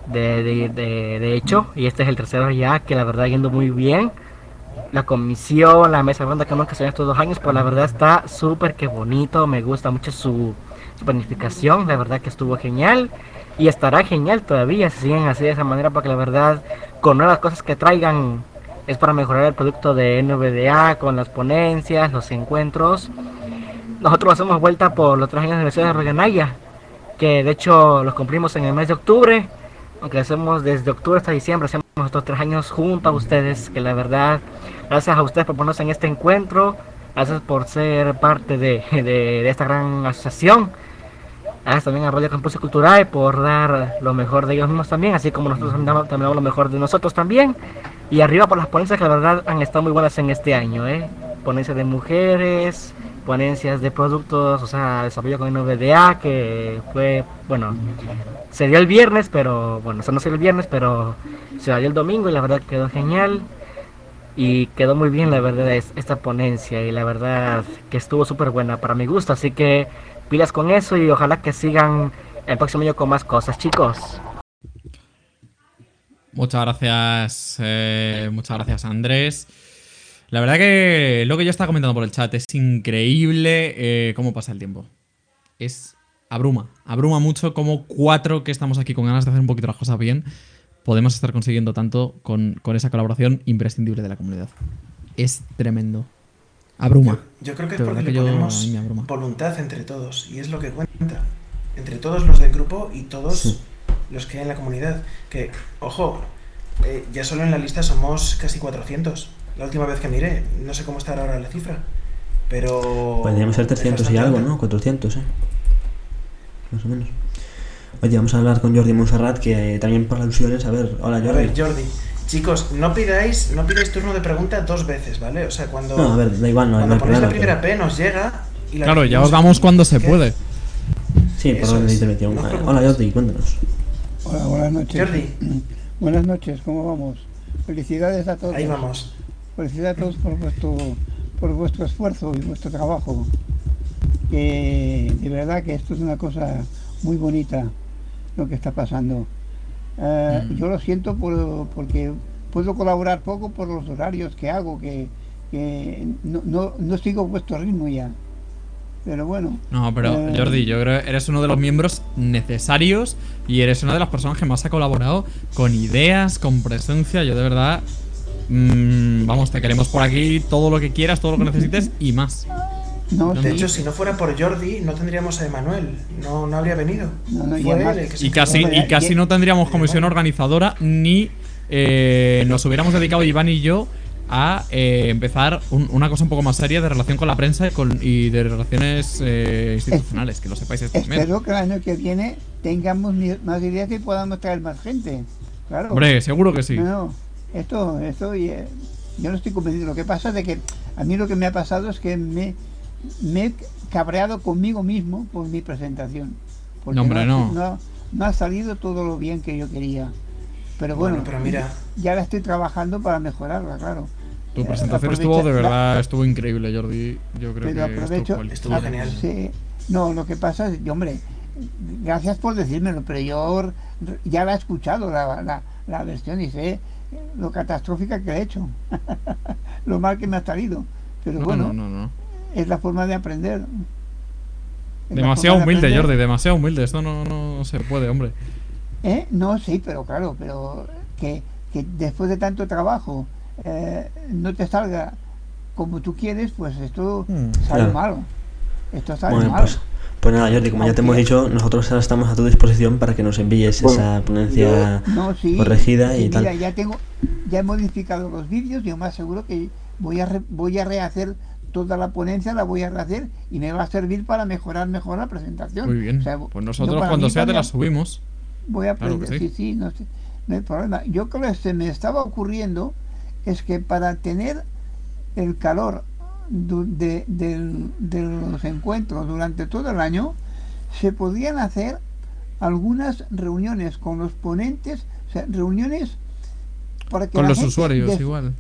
de, de, de- de hecho. Y este es el tercero ya, que la verdad yendo muy bien. La comisión, la mesa redonda que hemos hecho en estos dos años, pues la verdad está súper que bonito. Me gusta mucho su, su planificación. La verdad que estuvo genial. Y estará genial todavía si siguen así de esa manera, porque la verdad, con nuevas cosas que traigan, es para mejorar el producto de NVDA, con las ponencias, los encuentros. Nosotros hacemos vuelta por los tres años de Universidad de Reganaya, que de hecho los cumplimos en el mes de octubre, aunque hacemos desde octubre hasta diciembre, hacemos estos tres años junto a ustedes, que la verdad, gracias a ustedes por ponernos en este encuentro, gracias por ser parte de, de- de esta gran asociación. Gracias también a Radio Campus Cultural por dar lo mejor de ellos mismos también, así como nosotros damos- también damos lo mejor de nosotros también. Y arriba por las ponencias que la verdad han estado muy buenas en este año, ¿eh? Ponencias de mujeres, ponencias de productos, o sea, desarrollo con NVDA, que fue, bueno, se dio el viernes, pero, bueno, o sea, no se dio el viernes, pero se dio el domingo y la verdad quedó genial. Y quedó muy bien, la verdad, es- esta ponencia. Y la verdad que estuvo súper buena para mi gusto. Así que pilas con eso y ojalá que sigan el próximo año con más cosas, chicos. Muchas gracias, eh, muchas gracias Andrés. La verdad que lo que yo estaba comentando por el chat es increíble eh, cómo pasa el tiempo. Es abruma, abruma mucho como cuatro que estamos aquí con ganas de hacer un poquito las cosas bien, podemos estar consiguiendo tanto con, con esa colaboración imprescindible de la comunidad. Es tremendo. Abruma. Yo creo que es porque le que yo- ponemos voluntad entre todos y es lo que cuenta. Entre todos los del grupo y todos Sí. los que hay en la comunidad. Que, ojo, eh, ya solo en la lista somos casi 400. La última vez que miré, no sé cómo estará ahora la cifra. Pero... Podríamos ser es 300 y algo, alta. ¿no? 400, ¿eh? Más o menos. Oye, vamos a hablar con Jordi Monserrat, que eh, también por alusiones. A ver, hola A Jordi. ver, Jordi. Chicos, no pidáis, no pidáis turno de pregunta dos veces, ¿vale? O sea, cuando, No, a ver, da igual, no, cuando no la primera P nos llega y la Claro, ya os damos aquí. cuando se ¿Qué? puede. Sí, por Eso orden de es, intervención. no hola Jordi, cuéntanos. Hola, buenas noches. Jordi. [CLEARS THROAT] Buenas noches, ¿cómo vamos? Felicidades a todos. Ahí vamos. Felicidades a todos por vuestro, por vuestro esfuerzo y vuestro trabajo. Que de verdad que esto es una cosa muy bonita lo que está pasando. Eh, Mm. Yo lo siento por- porque puedo colaborar poco por los horarios que hago, que, que no, no, no sigo vuestro ritmo ya. Pero bueno. No, pero eh, Jordi, yo creo que eres uno de los miembros necesarios y eres una de las personas que más ha colaborado con ideas, con presencia. Yo de verdad, mm, vamos, te queremos por aquí todo lo que quieras, todo lo que necesites y más. No, De hecho, si no fuera por Jordi, no tendríamos a Emanuel. No, no habría venido. No, no, y Fue además- él el que se Y casi, y casi no tendríamos comisión organizadora ni eh, nos hubiéramos dedicado Iván y yo a eh, empezar un- una cosa un poco más seria de relación con la prensa y, con- y de relaciones eh, institucionales, que lo sepáis. Espero que el año que viene tengamos más ideas y podamos traer más gente. Claro. Hombre, seguro que sí. No, esto, esto, eh, yo no estoy convencido. Lo que pasa es de que a mí lo que me ha pasado es que me, me he cabreado conmigo mismo por mi presentación. Porque No, hombre, no. no. no ha salido todo lo bien que yo quería. Pero bueno, Bueno, pero mira. ya la estoy trabajando para mejorarla, claro. Tu Eh, presentación estuvo de la- verdad, estuvo increíble, Jordi. Yo creo pero que aprovecho. estuvo, Estuvo ah, genial. sí. No, lo que pasa es, y, hombre, gracias por decírmelo, pero yo ya la he escuchado, la, la, la versión, y sé lo catastrófica que he hecho, [LAUGHS] lo mal que me ha salido. Pero No, bueno, no, no, no. es la forma de aprender. Es Demasiado de humilde, aprender. Jordi, demasiado humilde. Esto no, no se puede, hombre. ¿Eh? No, sí, pero claro, pero que, que después de tanto trabajo eh, no te salga como tú quieres, pues esto Hmm, sale claro. malo. Esto sale Bueno, malo. pues, pues nada, Jordi, como ya te hemos dicho, nosotros ahora estamos a tu disposición para que nos envíes Bueno, esa ponencia No, sí, corregida sí, y mira, tal. ya tengo, ya he modificado los vídeos, yo más seguro que voy a re- voy a rehacer toda la ponencia, la voy a rehacer y me va a servir para mejorar mejor la presentación. Muy bien. O sea, Pues no nosotros cuando sea te la subimos. Voy a Claro aprender, sí. sí, sí, no, sé, no hay problema. Yo creo que se me estaba ocurriendo es que para tener el calor de, del- de los encuentros durante todo el año, se podían hacer algunas reuniones con los ponentes, o sea, reuniones para que Con los usuarios, des- igual.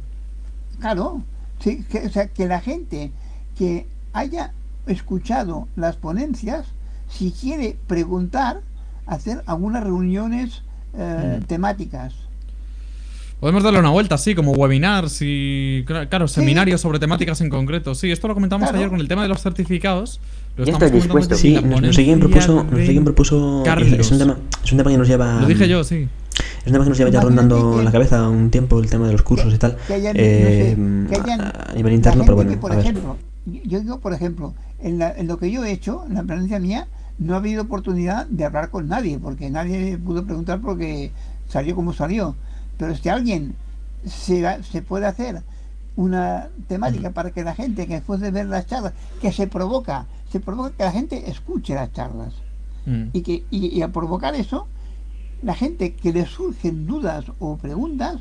Claro, sí, que, o sea, que la gente que haya escuchado las ponencias, si quiere preguntar, hacer algunas reuniones eh, Mm. temáticas. Podemos darle una vuelta, sí, como webinars y. cla- Claro, seminarios sobre temáticas en concreto. Sí, esto lo comentamos Claro. ayer con el tema de los certificados. Lo Ya comentando dispuesto. Sí, la no, no sé quién ponencia propuso, no sé de quién propuso Carlos. es un tema, es un tema que nos lleva Lo dije yo, sí. Es un tema que nos lleva ya rondando que- la cabeza un tiempo el tema de los cursos y tal. Que hayan, eh, no sé, que hayan- a nivel interno, pero bueno, por a ver. ejemplo, yo digo, por ejemplo, en, la- en lo que yo he hecho, en la experiencia mía, no ha habido oportunidad de hablar con nadie, porque nadie pudo preguntar porque salió como salió. Pero si alguien se, se puede hacer una temática para que la gente, que después de ver las charlas, que se provoca, se provoca que la gente escuche las charlas. Mm. Y que y, y al provocar eso, la gente que le surgen dudas o preguntas,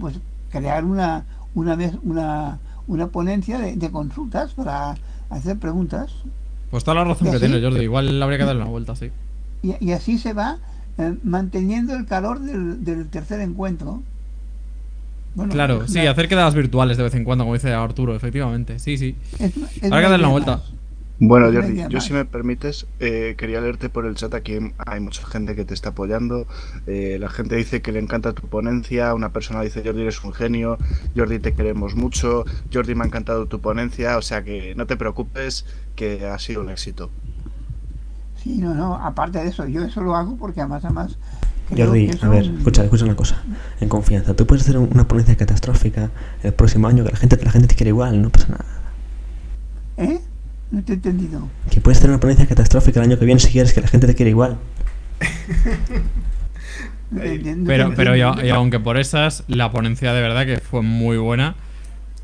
pues crear una una vez una, una ponencia de, de consultas para hacer preguntas Pues toda la razón ¿Y que tiene, Jordi. Igual habría que darle una vuelta, sí. y, y así se va eh, manteniendo el calor del, del tercer encuentro. Bueno, Claro, sí, hacer quedadas virtuales de vez en cuando, como dice Arturo, efectivamente. Sí, sí. es es que darle una vuelta. más. Bueno, Jordi, yo si me permites, eh, quería leerte por el chat. Aquí hay mucha gente que te está apoyando. Eh, la gente dice que le encanta tu ponencia. Una persona dice, Jordi, eres un genio. Jordi, te queremos mucho. Jordi, me ha encantado tu ponencia. O sea que no te preocupes, que ha sido un éxito. Sí, no, no, aparte de eso, yo eso lo hago porque además, además Jordi, a ver, escucha, escucha una cosa. En confianza, tú puedes hacer una ponencia catastrófica el próximo año que la gente, la gente te quiere igual, no pasa nada. ¿Eh? No te he entendido. Que puedes tener una ponencia catastrófica el año que viene si quieres que la gente te quiera igual. Pero, pero y aunque por esas, la ponencia de verdad que fue muy buena.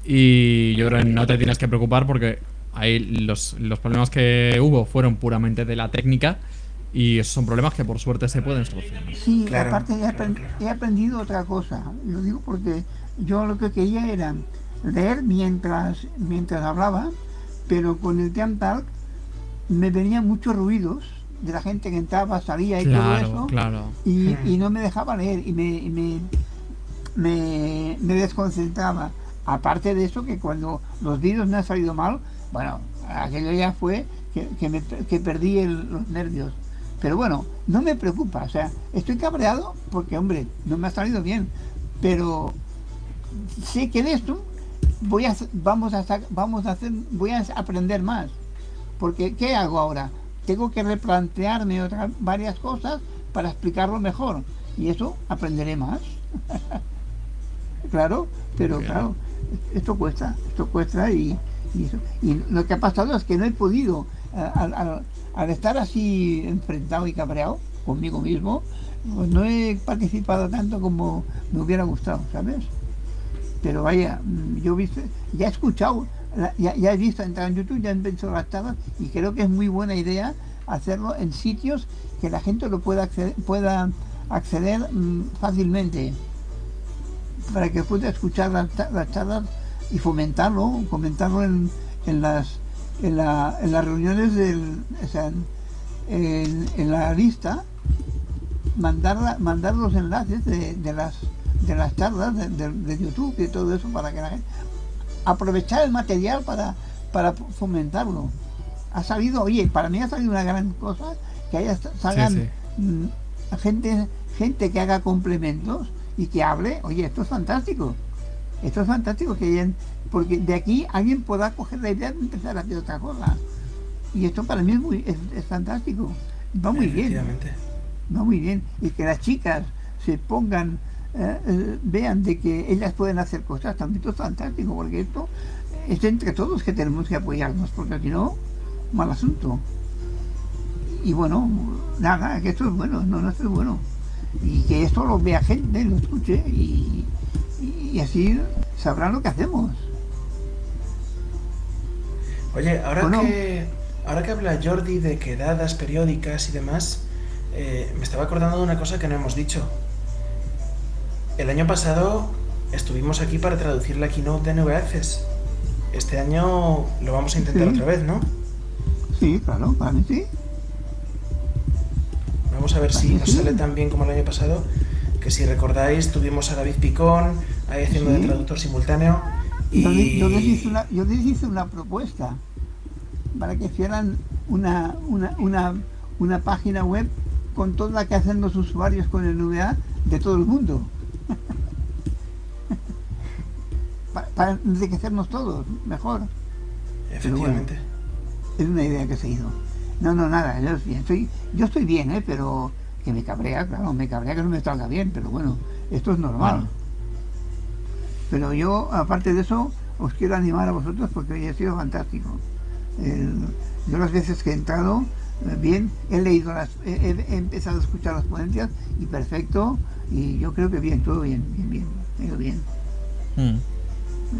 Y yo creo que no te tienes que preocupar porque ahí los, los problemas que hubo fueron puramente de la técnica. Y esos son problemas que por suerte se pueden solucionar. Sí, Claro, aparte he, he aprendido otra cosa. Lo digo porque yo lo que quería era leer mientras, mientras hablaba, pero con el Team Talk me venían muchos ruidos de la gente que entraba, salía y todo Claro, eso. claro. Y, y no me dejaba leer y me, y me, me, me desconcentraba. Aparte de eso, que cuando los vídeos me han salido mal, bueno, aquello ya fue que, que, me, que perdí el- los nervios. Pero bueno, no me preocupa, o sea, estoy cabreado porque, hombre, no me ha salido bien, pero sé que de esto voy a, vamos a, vamos a hacer, voy a aprender más. Porque, ¿qué hago ahora? Tengo que replantearme otras varias cosas para explicarlo mejor. Y eso aprenderé más. [LAUGHS] claro, pero claro, esto cuesta, esto cuesta y, y, lo que ha pasado es que no he podido, a- al, estar así enfrentado y cabreado conmigo mismo, pues no he participado tanto como me hubiera gustado, ¿sabes? Pero vaya, mm, yo he visto, ya he escuchado, ya, he visto entrar en YouTube, ya he visto las charlas y creo que es muy buena idea hacerlo en sitios que la gente lo pueda acceder, pueda acceder mm, fácilmente para que pueda escuchar las, cha- las charlas y fomentarlo, comentarlo en, en las en, la- en las reuniones del, o sea, en, la lista mandar, mandar los enlaces de, de las de las charlas de, de- de YouTube y todo eso para que la gente aprovechar el material para, para fomentarlo. Ha salido, oye, para mí ha salido una gran cosa que haya salgan sí. mm, gente gente que haga complementos y que hable, oye, esto es fantástico. Esto es fantástico que hayan- porque de aquí alguien pueda coger la idea de empezar a hacer otra cosa. Y esto para mí es, muy, es, es fantástico. Va muy bien. Va muy bien. Y que las chicas se pongan, eh, eh, vean de que ellas pueden hacer cosas, también esto es fantástico, porque esto es entre todos que tenemos que apoyarnos, porque si no, mal asunto. Y bueno, nada, que esto es bueno, no, no esto es bueno. Y que esto lo vea gente, lo escuche y, y así sabrán lo que hacemos. Oye, ahora que ahora que habla Jordi de quedadas periódicas y demás, eh, me estaba acordando de una cosa que no hemos dicho. El año pasado estuvimos aquí para traducir la keynote de NV Access. Este año lo vamos a intentar Sí. otra vez, ¿no? Sí, claro, para mí sí. Vamos a ver si nos sale tan bien como el año pasado. Que si recordáis, tuvimos a David Picón ahí haciendo de Sí. traductor simultáneo. Yo, Y yo les hice una, yo les hice una propuesta para que hicieran una, una, una, una página web con todo lo que hacen los usuarios con el NVA de todo el mundo. [LAUGHS] Pa- para enriquecernos todos, mejor. Bueno, efectivamente. es una idea que se hizo. No, no, nada, yo estoy- yo estoy bien, ¿eh? pero que me cabrea, claro, me cabrea que no me salga bien, pero bueno, esto es normal. Pero yo, aparte de eso, os quiero animar a vosotros porque hoy ha sido fantástico. El- yo las veces que he entrado, eh, bien, he leído las, he, he- empezado a escuchar las ponencias y perfecto, y yo creo que bien, todo bien, bien, bien, ido bien. Mm.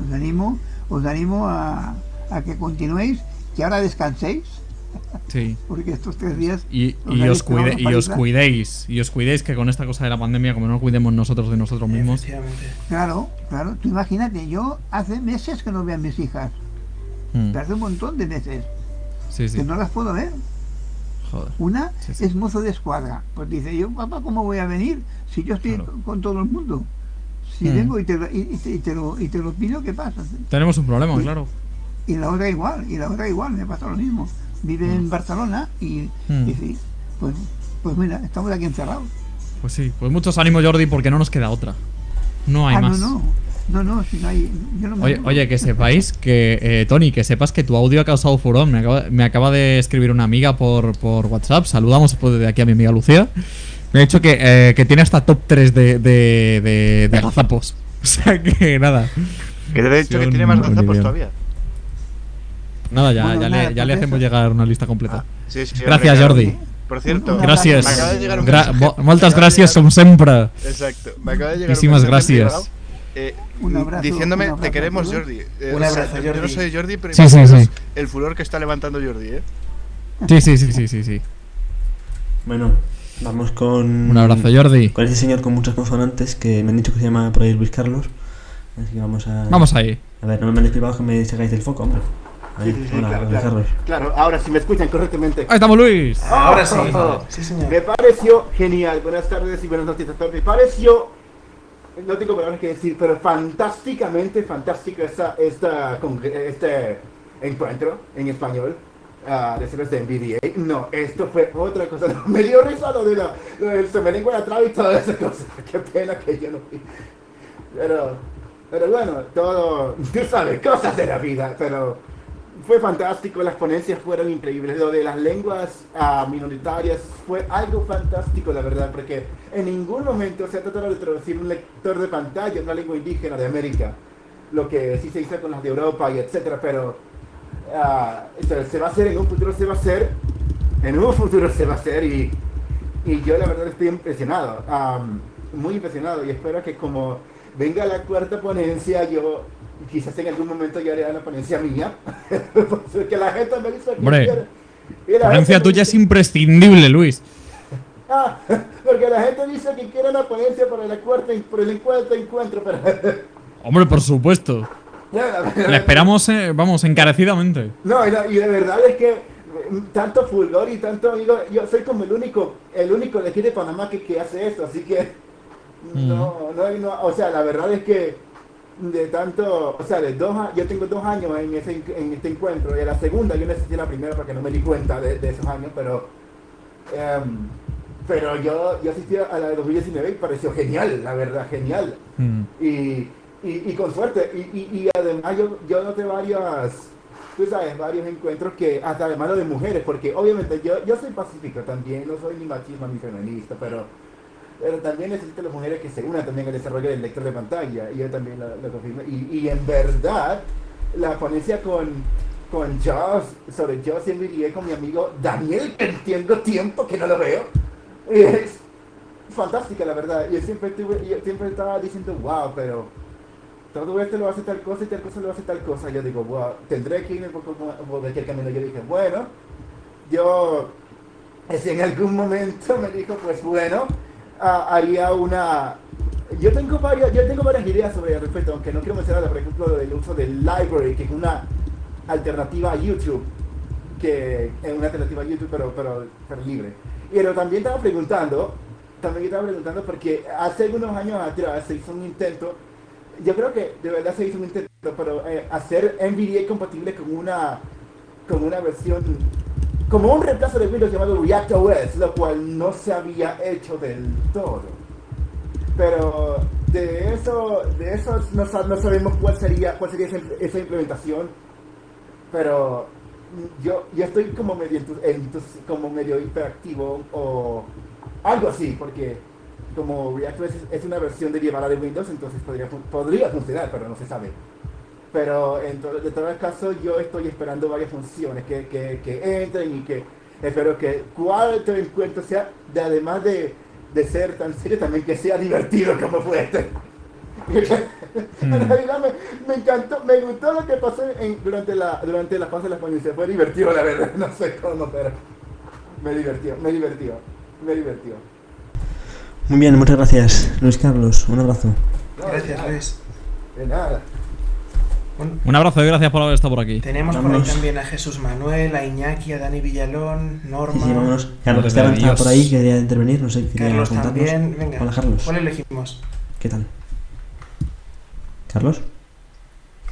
Os animo, os animo a, a que continuéis, que ahora descanséis, Sí. porque estos tres días Y, os y os cuide- y cuidéis. Y os cuidéis que con esta cosa de la pandemia, como no cuidemos nosotros de nosotros mismos. Claro, claro. Tú imagínate, yo hace meses que no veo a mis hijas. Mm. Pero hace un montón de meses Sí, sí. que no las puedo ver. Joder. Una Sí, sí. es mozo de escuadra. Pues dice, yo, papá, ¿cómo voy a venir si yo estoy con- con todo el mundo? Si Mm. vengo y te, lo- y, te, y te lo, y te lo pido, ¿qué pasa? Tenemos un problema, Sí. claro. Y la otra igual, y la otra igual, me pasa lo mismo. Vive en Barcelona y Mm. dice, pues, pues mira, estamos aquí encerrados. Pues sí. Pues muchos ánimos, Jordi, porque no nos queda otra. No hay ah, más. no, no, no, no, si no hay, yo no me Oye, oye, que sepáis que, eh, Tony, que sepas que tu audio ha causado furor. Me acaba, me acaba de escribir una amiga por, por WhatsApp. Saludamos después de aquí a mi amiga Lucía. Me ha dicho que, eh, que tiene hasta top 3 de, de, de, de [LAUGHS] gazapos. [LAUGHS] O sea que nada. Que te he dicho que tiene más gazapos todavía. Nada, ya, Bueno, ya, nada, le, ya le hacemos eso. llegar una lista completa. Sí, sí, hombre, Gracias. Jordi. Por cierto, Gracias. me acaba de llegar un Gra- mensaje- moltes gràcies, com sempre. Exacto. Me acaba de llegar Muchísimas un gracias. eh, Un abrazo, diciéndome, un abrazo te queremos. Jordi. Eh, Un o sea, abrazo, Yo no Jordi. soy Jordi, pero Sí, sí, imaginaos sí. el furor que está levantando Jordi, ¿eh? Sí, sí, sí, sí, sí, sí. Bueno, vamos con. Un abrazo, Jordi. Con ese señor con muchas consonantes que me han dicho que se llama por ahí Luis Carlos. Así que vamos a. Vamos ahí. A ver, no me mandéis privado que me sacáis del foco, hombre. Ahí, Sí, sí, sí, hola, claro, ahora si me escuchan correctamente. Ahí estamos, Luis. Ahora sí. Oh, Sí, señor. Me pareció genial. Buenas tardes y buenas noches a todos. Me pareció, no tengo palabras que decir, pero fantásticamente fantástico esta, esta, este encuentro en español. ah, de de NVDA. No, esto fue otra cosa. [LAUGHS] Me dio risa lo de la, lo del se me lengua la traba y todas esas cosas. [LAUGHS] Qué pena que yo no fui. Pero, pero bueno, todo, tú sabes, cosas de la vida, pero fue fantástico, las ponencias fueron increíbles. Lo de las lenguas ah, minoritarias fue algo fantástico, la verdad, porque en ningún momento se ha tratado de traducir un lector de pantalla a una lengua indígena de América, lo que sí se hizo con las de Europa y etcétera, pero entonces, se va a hacer en un futuro, se va a hacer, en un futuro se va a hacer y, y yo la verdad estoy impresionado, am, muy impresionado y espero que como venga la cuarta ponencia, yo quizás en algún momento yo haré una ponencia mía, [LAUGHS] porque la gente me dice que Hombre, quiere. La ponencia tuya es imprescindible, Luis. [LAUGHS] Ah, porque la gente dice que quiere una ponencia para la cuarta, por el cuarto encuentro, pero... [LAUGHS] Hombre, por supuesto. La esperamos, eh, vamos, encarecidamente. No, y, la- y de verdad es que mm, tanto fulgor y tanto yo soy como el único, el único de aquí de Panamá que, que hace esto, así que no, no, hay- no, o sea, la verdad es que de tanto, o sea, de dos, yo tengo dos años en, ese, en- en este encuentro y a la segunda yo necesité la primera porque no me di cuenta de, de esos años, pero em, pero yo, yo asistí a la de 2019 y pareció genial, la verdad, genial. Mm. Y, y, y con suerte, y, y, y además yo, yo noté varias, tú sabes, varios encuentros que, hasta además lo de mujeres, porque obviamente yo, yo soy pacífico también, no soy ni machista ni feminista, pero, pero también necesito las mujeres que se unan también al desarrollo del lector de pantalla, y yo también lo, confirmo. Y, y en verdad, la ponencia con, con Joss, sobre Joss y NVDA con mi amigo Daniel, que tengo tiempo que no lo veo, es fantástica la verdad. Yo siempre, tuve, yo siempre estaba diciendo, wow, pero todo esto lo hace tal cosa y tal cosa lo hace tal cosa. Yo digo, wow, tendré que irme por, por aquel camino. Yo dije, bueno, yo, si en algún momento me dijo, pues bueno, ah, haría una... Yo tengo varias, yo tengo varias ideas sobre el respecto, aunque no quiero mencionar, por ejemplo, lo del uso del library, que es una alternativa a YouTube, que es una alternativa a YouTube, pero, pero, pero libre. Pero también estaba preguntando, también estaba preguntando porque hace unos años atrás se hizo un intento, yo creo que de verdad se hizo un intento, pero eh, hacer NVDA compatible con una, con una versión, como un reemplazo de Windows llamado ReactOS, lo cual no se había hecho del todo. Pero de eso, de eso no, sa- no sabemos cuál sería, cuál sería esa, implementación. Pero yo, yo estoy como medio, como medio hiperactivo o algo así, porque como ReactOS es, es una versión derivada de Windows, entonces podría, podría funcionar, pero no se sabe. Pero en to- de todo caso yo estoy esperando varias funciones que, que, que entren y que espero que cuarto encuentro sea, de, además de, de ser tan serio, también que sea divertido como fue este. [LAUGHS] En realidad me, me encantó, me gustó lo que pasó en- durante, la, durante la fase de la ponencia. Fue divertido, la verdad. [LAUGHS] No sé cómo, pero me divirtió, me divirtió, me divirtió. Muy bien, muchas gracias, Luis Carlos. Un abrazo. No, Gracias, Luis. De nada. Un abrazo y gracias por haber estado por aquí. Tenemos por ahí también a Jesús Manuel, a Iñaki, a Dani Villalón, Norma. Sí, sí, vámonos. Carlos Esteban estaba por ahí, quería intervenir, no sé qué quería Carlos también. Venga, Hola, Carlos. ¿cuál elegimos? ¿Qué tal? ¿Carlos?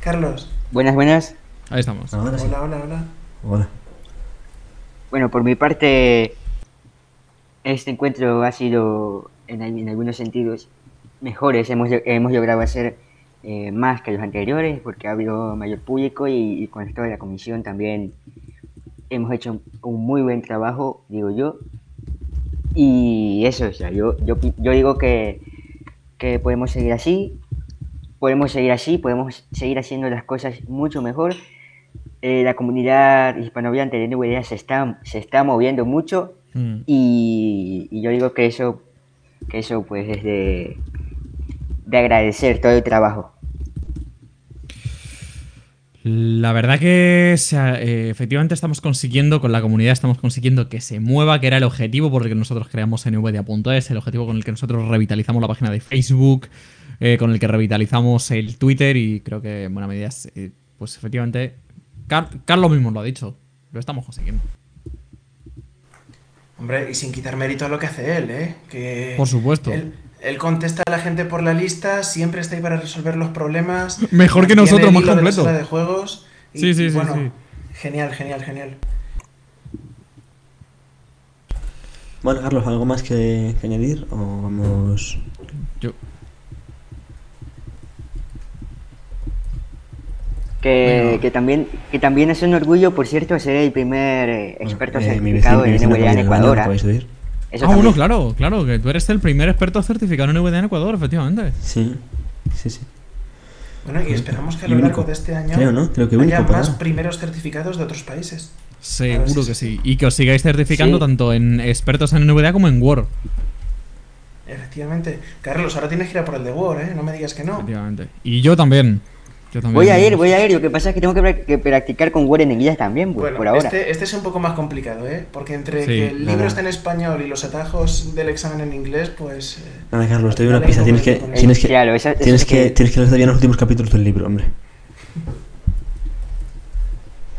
Carlos. Buenas, buenas. Ahí estamos. Ahora sí. Hola, hola, hola. Hola. Bueno, por mi parte, este encuentro ha sido, en, en algunos sentidos, mejores. Hemos, hemos logrado hacer eh, más que los anteriores porque ha habido mayor público y, y con esto de la comisión también hemos hecho un, un muy buen trabajo, digo yo. Y eso, o sea, yo, yo, digo que, que podemos seguir así, podemos seguir así, podemos seguir haciendo las cosas mucho mejor. eh, la comunidad hispanohablante de NVDA se está, se está moviendo mucho Mm. y, y yo digo que eso, que eso pues es de, de agradecer todo el trabajo. La verdad que se eh, efectivamente estamos consiguiendo, con la comunidad estamos consiguiendo que se mueva, que era el objetivo por el que nosotros creamos NVDA.es, el objetivo con el que nosotros revitalizamos la página de Facebook, eh, con el que revitalizamos el Twitter y creo que en buena medida, eh, pues efectivamente, Car- Carlos mismo lo ha dicho, lo estamos consiguiendo. Hombre, y sin quitar mérito a lo que hace él, ¿eh? Que Por supuesto. Él, él contesta a la gente por la lista, siempre está ahí para resolver los problemas. Mejor que nosotros, más hilo de la completo. sala de juegos. y- Sí, sí, y sí, bueno, sí. Genial, genial, genial. Bueno, Carlos, ¿algo más que, que añadir? ¿O vamos...? Yo... Que, Bueno. que también que también es un orgullo, por cierto, ser el primer eh, experto eh, mi certificado vecino- mi en vecino Ecuador. ¿lo podéis oír? Eso ah, también. bueno, claro, claro, que tú eres el primer experto certificado en NVDA en Ecuador, efectivamente. Sí, sí, sí. Bueno, y esperamos que a lo único. largo de este año Creo, ¿no? Creo que haya único más primeros certificados de otros países. Seguro que sí. Y que os sigáis certificando Sí. tanto en expertos en NVDA como en Word. Efectivamente. Carlos, ahora tienes que ir a por el de Word, ¿eh? No me digas que no. Efectivamente. Y yo también. Yo también. Voy a ir, voy a ir. Lo que pasa es que tengo que, pra- que practicar con Word en inglés también, pues, Bueno, por ahora. Este, este es un poco más complicado, ¿eh? Porque entre Sí. que el libro Nada. está en español y los atajos del examen en inglés, pues... eh, Nada, Carlos, te doy una pista. Tienes que, de- tienes que, Claro, eso tienes es que, que- tienes que leer bien los últimos capítulos del libro, hombre.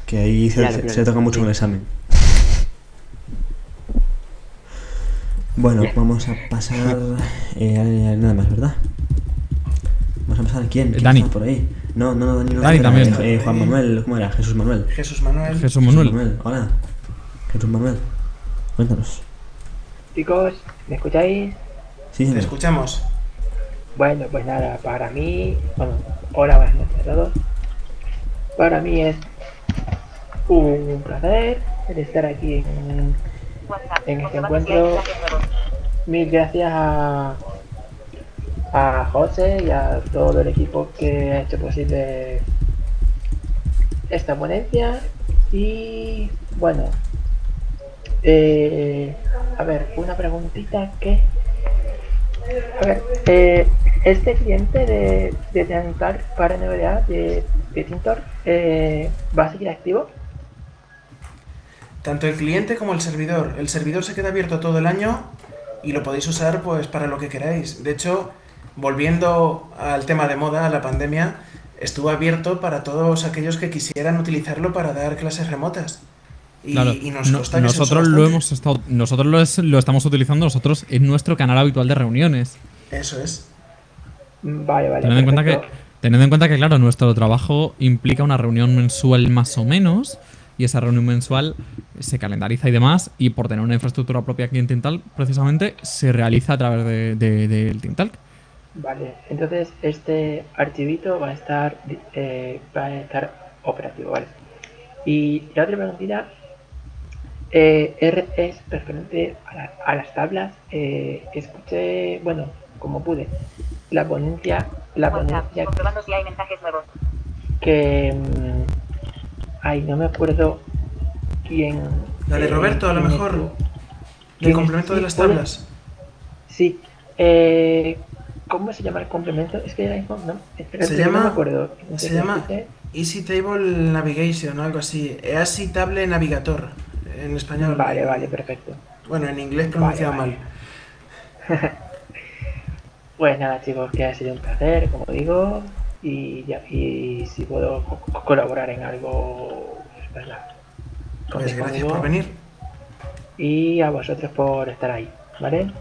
Que ahí se, Claro, se- claro, se toca mucho sí. con el examen. Bueno, Bien. vamos a pasar. eh, nada más, ¿verdad? Vamos a pasar a quién? ¿Quién Dani. está por ahí? No, no, no, Dani no. Dani también. eh, Juan Manuel, ¿cómo era? Jesús Manuel. Jesús Manuel. Jesús Manuel. Hola. Jesús Manuel. Cuéntanos. Chicos, ¿me escucháis? Sí, Te escuchamos. Bueno, pues nada, para mí, bueno, hola, buenas noches a todos. Para mí es un placer el estar aquí en, en este encuentro. Mil gracias a, a José y a todo el equipo que ha hecho posible esta ponencia. Y bueno, eh, a ver, una preguntita que a ver, eh, este cliente de, de Tentar para NVDA de, de Tintor eh, va a seguir activo. Tanto el cliente como el servidor. El servidor se queda abierto todo el año y lo podéis usar pues para lo que queráis. De hecho, volviendo al tema de moda, a la pandemia, estuvo abierto para todos aquellos que quisieran utilizarlo para dar clases remotas. Y, Claro, y nos no- que nosotros lo bastante. hemos estado, nosotros lo, es- lo estamos utilizando nosotros en nuestro canal habitual de reuniones. Eso es. Vale, vale. Teniendo en cuenta que, teniendo en cuenta que, claro, nuestro trabajo implica una reunión mensual más o menos, y esa reunión mensual se calendariza y demás, y por tener una infraestructura propia aquí en Tintal, precisamente se realiza a través de, de- del Tintalk. Vale, entonces este archivito va a estar eh, va a estar operativo, vale. Y la otra preguntita eh, R es referente a, la- a las tablas. Eh, escuché, bueno, como pude, la ponencia, la ponencia Comprobando si hay mensajes nuevos. que mm, ay no me acuerdo quién La de eh, Roberto, a lo mejor. estuvo. El ¿Quién complemento de las tablas. sí eh, ¿cómo se llama el complemento? es que ahora mismo no espérate, Se no llama, me acuerdo se llama Easy Table Navigation o algo así. Easy Table Navigator en español. Vale, vale, perfecto. Bueno, en inglés pronunciado Vale, mal. [LAUGHS] Pues nada, chicos, que ha sido un placer, como digo, y, ya- y si puedo co- co- colaborar en algo, pues. Pues gracias por venir. Y a vosotros por estar ahí, ¿vale?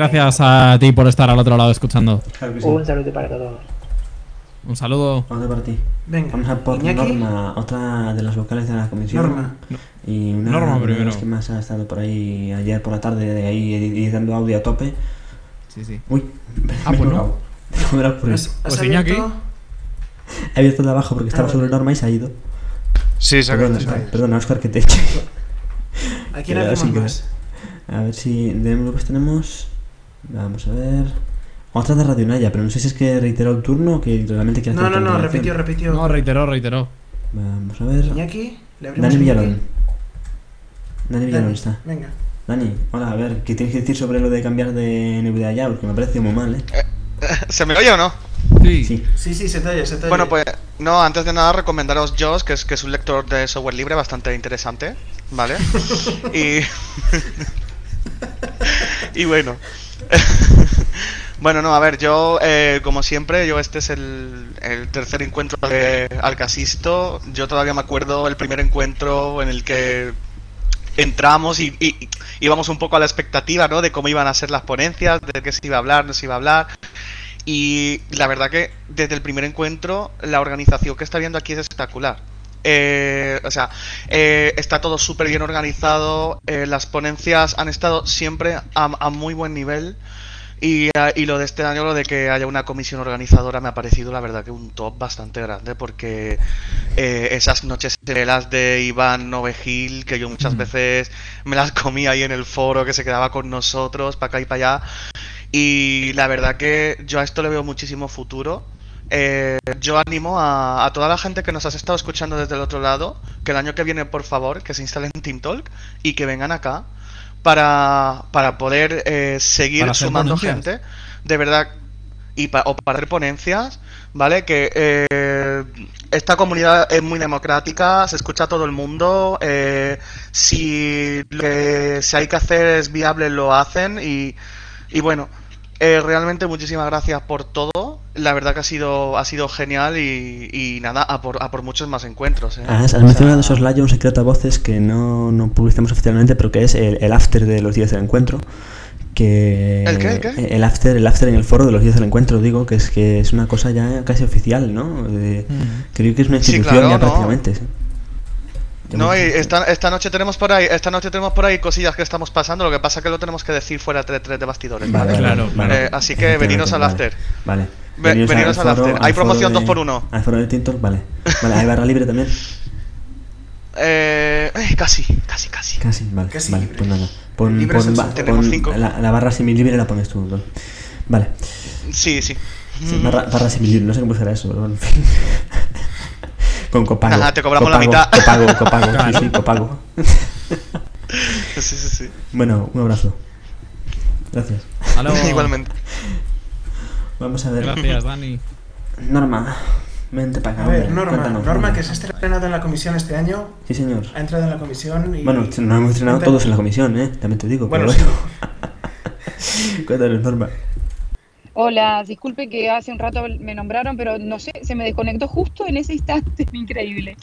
Gracias a ti por estar al otro lado escuchando. Un saludo para todos. Un saludo. Otro para ti. Venga. Vamos a por Iñaki. Norma, otra de las vocales de la comisión. Norma. Y una Norma de primero. las que más ha estado por ahí ayer por la tarde, de ahí editando audio a tope. Sí, sí. Uy, Ah, me pues no. equivocado. No [LAUGHS] me lo ocurrió. ¿Has, has Pues Iñaki. He abierto el de abajo porque estaba Ah, sobre Norma y se ha ido. Sí, se ha Perdona, perdona, Oscar, que te [LAUGHS] eche. ¿A quién más? A ver si de grupos tenemos. Vamos a ver. Otra de Radio Naya, pero no sé si es que reiteró el turno o que realmente quiere No, hacer no, otra no, intervención. repitió, repitió. No, reiteró, reiteró. Vamos a ver. Iñaki, le abrimos Dani Villalón. Dani Villalón está. venga. Dani, hola, a ver, ¿qué tienes que decir sobre lo de cambiar de NVDA ya? Porque me parece muy mal, ¿eh? [LAUGHS] ¿Se me oye o no? Sí. Sí. Sí, sí, se te oye, se te oye. Bueno, pues no, antes de nada recomendaros JOS, que es, que es un lector de software libre bastante interesante, ¿vale? [LAUGHS] y... [LAUGHS] y bueno. [LAUGHS] bueno, no, a ver, yo, eh, como siempre, yo este es el, el tercer encuentro de Alcasisto. Yo todavía me acuerdo el primer encuentro en el que entramos y, y- íbamos un poco a la expectativa, ¿no? De cómo iban a ser las ponencias, de qué se iba a hablar, no se iba a hablar. Y la verdad que desde el primer encuentro la organización que está viendo aquí es espectacular. Eh, o sea, eh, está todo súper bien organizado, eh, las ponencias han estado siempre a, a muy buen nivel y, eh, y lo de este año, lo de que haya una comisión organizadora me ha parecido la verdad que un top bastante grande porque esas noches de velas de Iván Novegil, que yo muchas veces me las comía ahí en el foro, que se quedaba con nosotros, para acá y para allá. Y la verdad que yo a esto le veo muchísimo futuro. Eh, yo animo a, a toda la gente que nos has estado escuchando desde el otro lado, que el año que viene, por favor, que se instalen en TeamTalk y que vengan acá para, para poder eh, seguir Para sumando ponencias. gente. De verdad, y pa- o para hacer ponencias, ¿vale? Que eh, esta comunidad es muy democrática, se escucha a todo el mundo, eh, si lo que si hay que hacer es viable lo hacen y, y bueno, eh, realmente muchísimas gracias por todo, la verdad que ha sido, ha sido genial y, y nada, a por, a por muchos más encuentros. ¿eh? Has, has mencionado de soslayo un secreto a voces que no, no publicamos oficialmente, pero que es el, el after de los días del encuentro. Que ¿El qué, el qué? el after, el after en el foro de los días del encuentro, digo, que es que es una cosa ya casi oficial, ¿no? De- Creo que es una Mm. Sí, institución claro, ya no. prácticamente. No, y esta, esta noche tenemos por ahí, esta noche tenemos por ahí cosillas que estamos pasando, lo que pasa que lo tenemos que decir fuera de, de, de bastidores, Vale, ¿vale? vale, vale. Eh, así que veniros al after. Vale. Ve- veniros al foro- after. Hay promoción de- 2x1. Al foro de TikTok, vale. Vale, hay barra libre también. Eh, eh, casi, casi, casi. Casi, vale. Casi vale, libre. pues nada. Pon, es pon ba-. Tenemos pon cinco. La, la barra semilibre la pones tú. ¿no? Vale. Sí, sí. Sí, barra, barra semilibre, no sé cómo será eso, pero bueno, en fin. Con copago. Ajá, te cobramos la copago, mitad. Copago, copago, Claro. sí, sí, copago. Sí, sí, sí. Bueno, un abrazo. Gracias. Halo. [LAUGHS] Igualmente. Vamos a ver. Gracias, Dani. Norma, vente para acá. A ver, hombre, Norma, cuéntanos, Norma que se ha estrenado en la comisión este año, Sí, señor. ha entrado en la comisión y... Bueno, nos hemos estrenado Cuéntanos- todos en la comisión, ¿eh? También te digo. Bueno, pero bueno. [LAUGHS] Cuéntanos, Norma. Hola, disculpe que hace un rato me nombraron, pero no sé, se me desconectó justo en ese instante, [LAUGHS] increíble.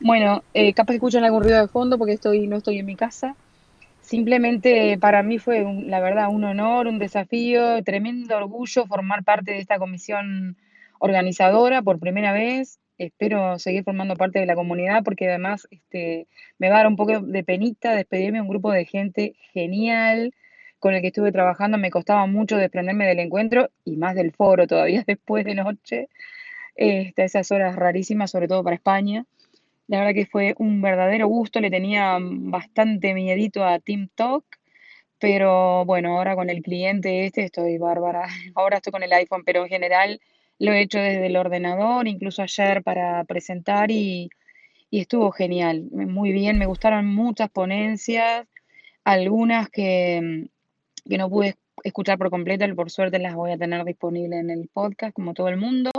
Bueno, eh, capaz que escuchan algún ruido de fondo porque estoy, no estoy en mi casa. Simplemente para mí fue, un- la verdad, un honor, un desafío, tremendo orgullo formar parte de esta comisión organizadora por primera vez. Espero seguir formando parte de la comunidad porque además este, me va a dar un poco de penita despedirme de un grupo de gente genial con el que estuve trabajando. Me costaba mucho desprenderme del encuentro y más del foro todavía [LAUGHS] después de noche, este, esas horas rarísimas, sobre todo para España. La verdad que fue un verdadero gusto, le tenía bastante miedito a Team Talk, pero bueno, ahora con el cliente este estoy bárbara. [LAUGHS] Ahora estoy con el iPhone, pero en general lo he hecho desde el ordenador, incluso ayer para presentar y, y estuvo genial, muy bien, me gustaron muchas ponencias, algunas que, que no pude escuchar por completo, por suerte las voy a tener disponibles en el podcast, como todo el mundo.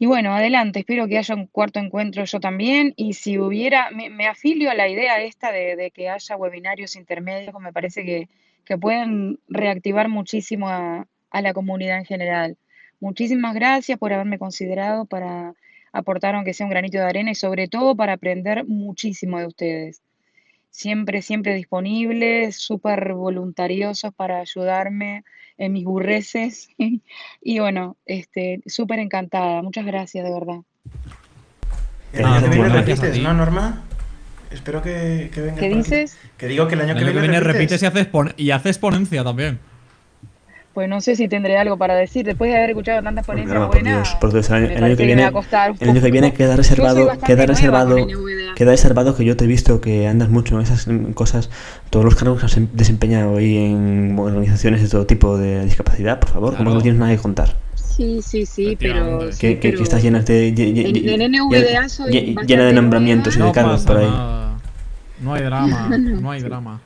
Y bueno, adelante, espero que haya un cuarto encuentro yo también. Y si hubiera, me, me afilio a la idea esta de, de que haya webinarios intermedios, me parece que, que pueden reactivar muchísimo a, a la comunidad en general. Muchísimas gracias por haberme considerado para aportar aunque sea un granito de arena y sobre todo para aprender muchísimo de ustedes. Siempre, siempre disponibles, súper voluntariosos para ayudarme en mis burreces. [LAUGHS] y bueno, este, súper encantada. Muchas gracias, de verdad. El año que viene repites. ¿no, Norma? Espero que, que vengas ¿Qué dices? Que digo que el año, El año que viene repites y haces, pon- y haces ponencia también. Pues no sé si tendré algo para decir. Después de haber escuchado tantas ponencias por buenas, Dios, por Dios, el año, el que viene, el año que viene queda reservado, queda reservado, queda reservado que yo te he visto que andas mucho en esas cosas, todos los cargos que has em- desempeñado ahí en organizaciones de todo tipo de discapacidad, por favor, como no tienes nada que contar. Sí, sí, sí, pero. sí, Que, que, pero que estás llena de, en- en NVDA soy llena de nombramientos y de No cargos por ahí. nada. No hay drama, [LAUGHS] No, no hay drama.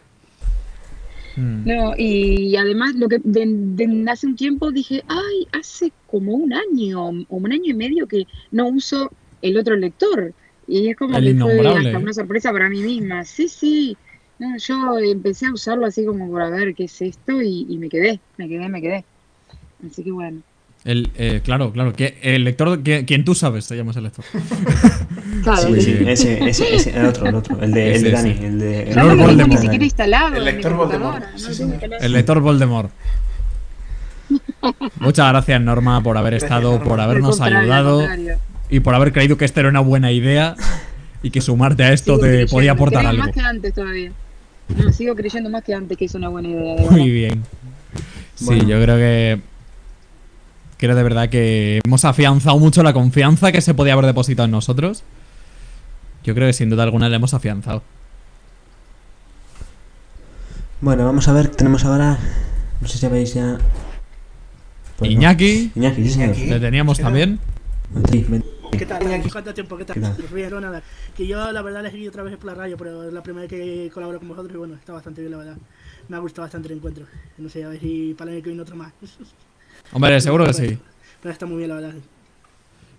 Mm. No, y además lo que de, de- hace un tiempo dije, ay, hace como un año o un año y medio que no uso el otro lector. Y es como El que fue hasta una sorpresa para mí misma. Sí, sí. No, yo empecé a usarlo así como por a ver qué es esto y, y me quedé, me quedé, me quedé. Así que bueno. El, eh, claro, claro. Que el lector, que, quien tú sabes, se llama ese lector. [LAUGHS] Claro, Sí, sí, ese, ese, ese, el otro, el otro, el de, el de Ese, Dani, ese. el de... El Yo no Lord lo tengo ni Voldemort. siquiera instalado El lector Voldemort. Sí. El lector Voldemort. Muchas gracias, Norma, por haber Gracias, estado, Norma. por habernos ayudado y por haber creído que esta era una buena idea y que sumarte a [LAUGHS] esto te creyendo, podía aportar algo. más que antes todavía. No, sigo creyendo más que antes que es una buena idea. de Muy bien. Sí, Bueno. yo creo que. Creo de verdad que hemos afianzado mucho la confianza que se podía haber depositado en nosotros. Yo creo que sin duda alguna le hemos afianzado. Bueno, vamos a ver, tenemos ahora... No sé si veis ya... Pues no. Iñaki, Iñaki, sí, señor. le teníamos también. Sí, ven. ¿Qué tal? ¿Cuánto tiempo? ¿Qué tal? ¿Qué tal? Pues nada. Que yo la verdad le seguí otra vez por la radio, pero es la primera vez que colaboro con vosotros y bueno, está bastante bien la verdad. Me ha gustado bastante el encuentro. No sé, a ver si para el año que viene otro más. [LAUGHS] Hombre, seguro que sí. Pero está muy bien la verdad.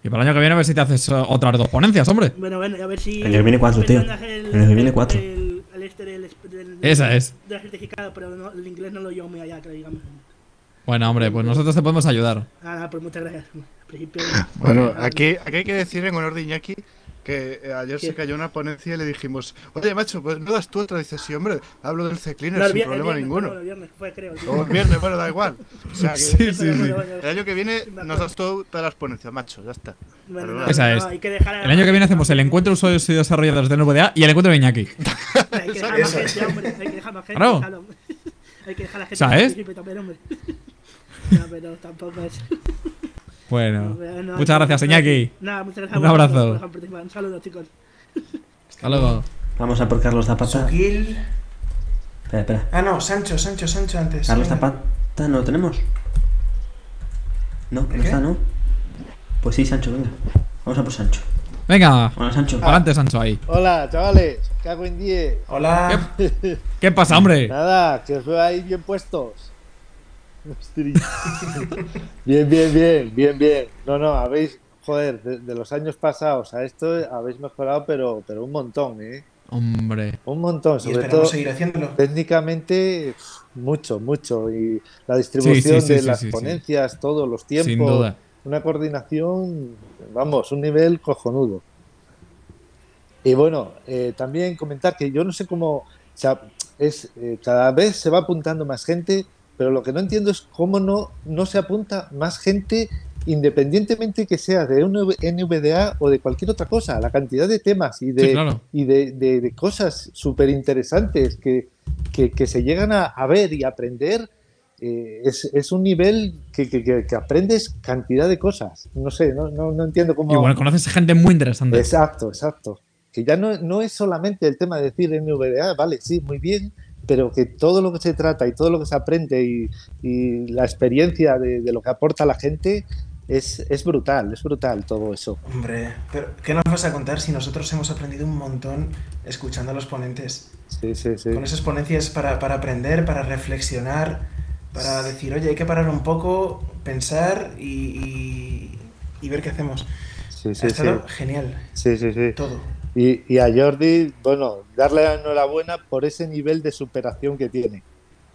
Y para el año que viene a ver si te haces eh, otras dos ponencias, hombre. Bueno, bueno, y a ver si... El año que viene cuatro, tío. El año que viene cuatro. El, el este del, del, Esa es. Del certificado, pero no- el inglés no lo llevo muy allá, que digamos. Bueno, hombre, pues nosotros te podemos ayudar. Ah, nada, pues muchas gracias. Al principio... [LAUGHS] Bueno, aquí, aquí hay que decir en honor de Iñaki que eh, ayer se ¿Qué? cayó una ponencia y le dijimos, oye macho, pues no das tú otra. Dice, sí, hombre, hablo del C-Cleaner No, sin vier- el problema viernes, ninguno. el viernes fue, creo, el O el viernes, bueno, da igual. [LAUGHS] O sea, que Sí, sí, sí. el año que viene nos das tú todas las ponencias, macho, ya está. Bueno, no, Esa no, es. hay que El año que viene hacemos el encuentro de usuarios y desarrolladores de NVDA y el encuentro de Iñaki. [LAUGHS] Hay que dejar más gente, hombre. Hay que dejar más gente. Claro. Hay que dejar a la gente ¿Sabes? [LAUGHS] participe también, hombre. No, pero tampoco es. Bueno, No, muchas gracias, Iñaki. Nada, muchas gracias. Un abrazo. Un saludo, chicos. Hasta luego. Vamos a por Carlos Zapata. Suquil. Espera, espera. Ah, no, Sancho, Sancho, Sancho antes. Carlos. Zapata, ¿no lo tenemos? No, no qué? está, ¿no? Pues sí, Sancho, venga. Vamos a por Sancho. Venga, Hola, Sancho. adelante, Sancho, ahí. Hola, chavales. Cago en 10. Hola. ¿Qué pasa, hombre? Nada, que os veo ahí bien puestos. [LAUGHS] Bien, bien, bien, bien, bien. No, no, habéis, joder, de, de los años pasados a esto habéis mejorado, pero, pero un montón, ¿eh? Hombre. Un montón, Y sobre todo seguir haciéndolo. técnicamente, mucho, mucho. Y la distribución Sí, sí, sí, de sí, las sí, sí. ponencias, todos los tiempos, Sin duda. una coordinación, vamos, un nivel cojonudo. Y bueno, eh, también comentar que yo no sé cómo, o sea, es, eh, cada vez se va apuntando más gente, pero lo que no entiendo es cómo no, no se apunta más gente independientemente que sea de un NVDA o de cualquier otra cosa. La cantidad de temas y de, Sí, claro. y de, de- de cosas súper interesantes que, que, que se llegan a, a ver y aprender. eh, es, es un nivel que, que- aprendes cantidad de cosas. No sé, no, no, no entiendo cómo. Bueno, conoces gente muy interesante. Exacto, exacto. Que ya no, no es solamente el tema de decir NVDA, vale, sí, muy bien, pero que todo lo que se trata y todo lo que se aprende y, y la experiencia de, de lo que aporta la gente es, es brutal, es brutal todo eso. Hombre, pero ¿qué nos vas a contar si nosotros hemos aprendido un montón escuchando a los ponentes? Sí, sí, sí. Con esas ponencias para, para aprender, para reflexionar, para decir, oye, hay que parar un poco, pensar y, y- y ver qué hacemos. Sí, sí, ha estado sí. genial. Sí, sí, sí. Todo. Y, y a Jordi, bueno, darle la enhorabuena por ese nivel de superación que tiene.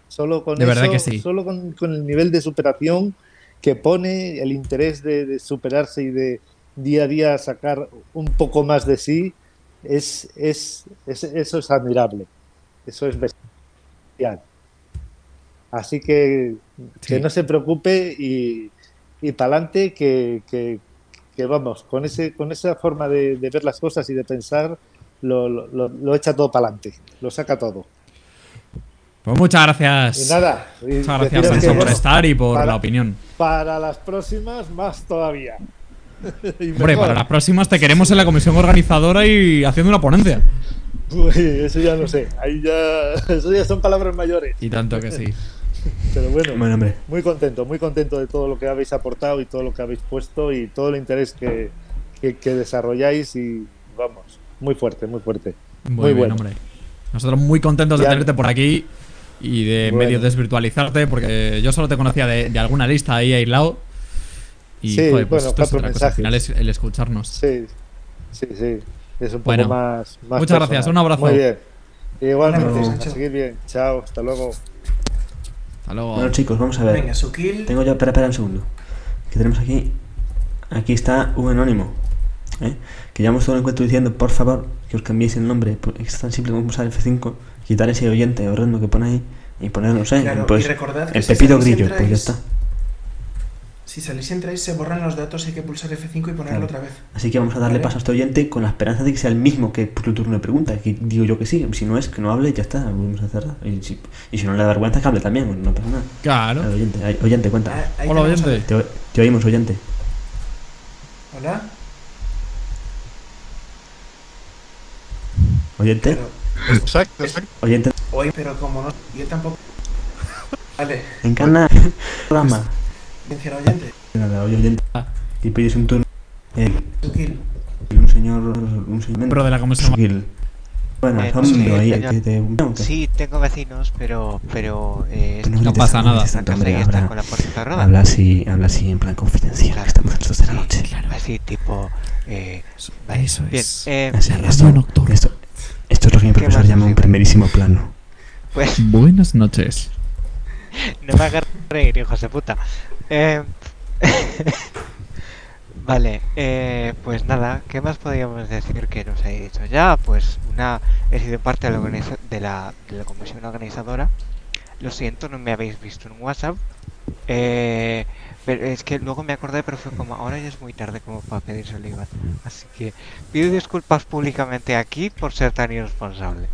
Solo con De verdad eso, que sí. solo con, con el nivel de superación que pone, el interés de, de superarse y de día a día sacar un poco más de sí, es, es, es- eso es admirable. Eso es bestial. Así que que no se preocupe y, y para adelante que, que- que vamos, con ese, con esa forma de, de ver las cosas y de pensar, lo, lo- echa todo para adelante, lo saca todo. Pues muchas gracias. Y nada, y Muchas gracias, que, por estar y por para- la opinión. Para las próximas, más todavía. [LAUGHS] Hombre, para las próximas te queremos en la comisión organizadora y haciendo una ponencia. [LAUGHS] Uy, eso ya no sé, ahí ya, [LAUGHS] eso ya son palabras mayores. Y tanto que sí. Pero bueno, Bueno, hombre. muy contento, muy contento de todo lo que habéis aportado y todo lo que habéis puesto y todo el interés que, que, que desarrolláis y vamos, muy fuerte, muy fuerte. Muy, Muy, bien, bueno. hombre. Nosotros muy contentos de tenerte por aquí y de Bueno. medio desvirtualizarte, porque yo solo te conocía de, de alguna lista ahí aislado. Y Sí, joder, pues bueno, esto es otra cosa. Al final es el escucharnos. Sí, sí, sí. Es un poco Bueno, más, más muchas gracias, un abrazo. Muy bien. Igualmente, a seguir bien. Chao, hasta luego. Hasta luego. Bueno, chicos, vamos a ver. Venga, Sukil. Tengo ya, espera, espera un segundo. Que tenemos aquí. Aquí está un anónimo. ¿eh? Que llevamos todo el encuentro diciendo, por favor, que os cambiéis el nombre. porque Es tan simple como usar F5, quitar ese oyente horrendo que pone ahí y poner, no sé, Claro, pues, y recordad que el si Pepito Grillo, pues ya está. Si salís y entráis, se borran los datos, hay que pulsar F5 y ponerlo Claro. otra vez. Así que vamos a darle Vale. paso a este oyente con la esperanza de que sea el mismo que puso el turno de pregunta. Que digo yo que sí, si no es, que no hable y ya está, volvemos a cerrar. Y si, y si no le da vergüenza, que hable también, no pasa nada. Claro. Oyente, oyente, cuenta. Ah, ahí Hola, oyente. Te, oímos, oyente. Hola. Oyente. Exacto, exacto. Oyente. Oye, pero como no, yo tampoco. Vale. Encarna programa. Oyente. Oyente. Y pides un turno. Eh, Sukil. un señor. Un señor. De la comisión. Bueno, Eh, ahí, que te- no, Sí, tengo vecinos, pero pero eh, grites pasa nada. no habla, con la puerta cerrada. habla así, habla así en plan confidencial, que estamos 2 de la noche. Así tipo eh, vale, Eso bien, es. eh, esto, nocturno. esto, esto es lo que mi ¿Qué profesor llama un primerísimo plano. pues Buenas noches. [LAUGHS] no me hagas reír, hijos de puta. Eh, [LAUGHS] vale, eh, pues nada, ¿qué más podríamos decir que nos he dicho ya? Pues una, he sido parte de la, de la, de la comisión organizadora. Lo siento, no me habéis visto en WhatsApp. Eh, pero es que luego me acordé, pero fue como, ahora ya es muy tarde como para pedirse el IVA. Así que pido disculpas públicamente aquí por ser tan irresponsable.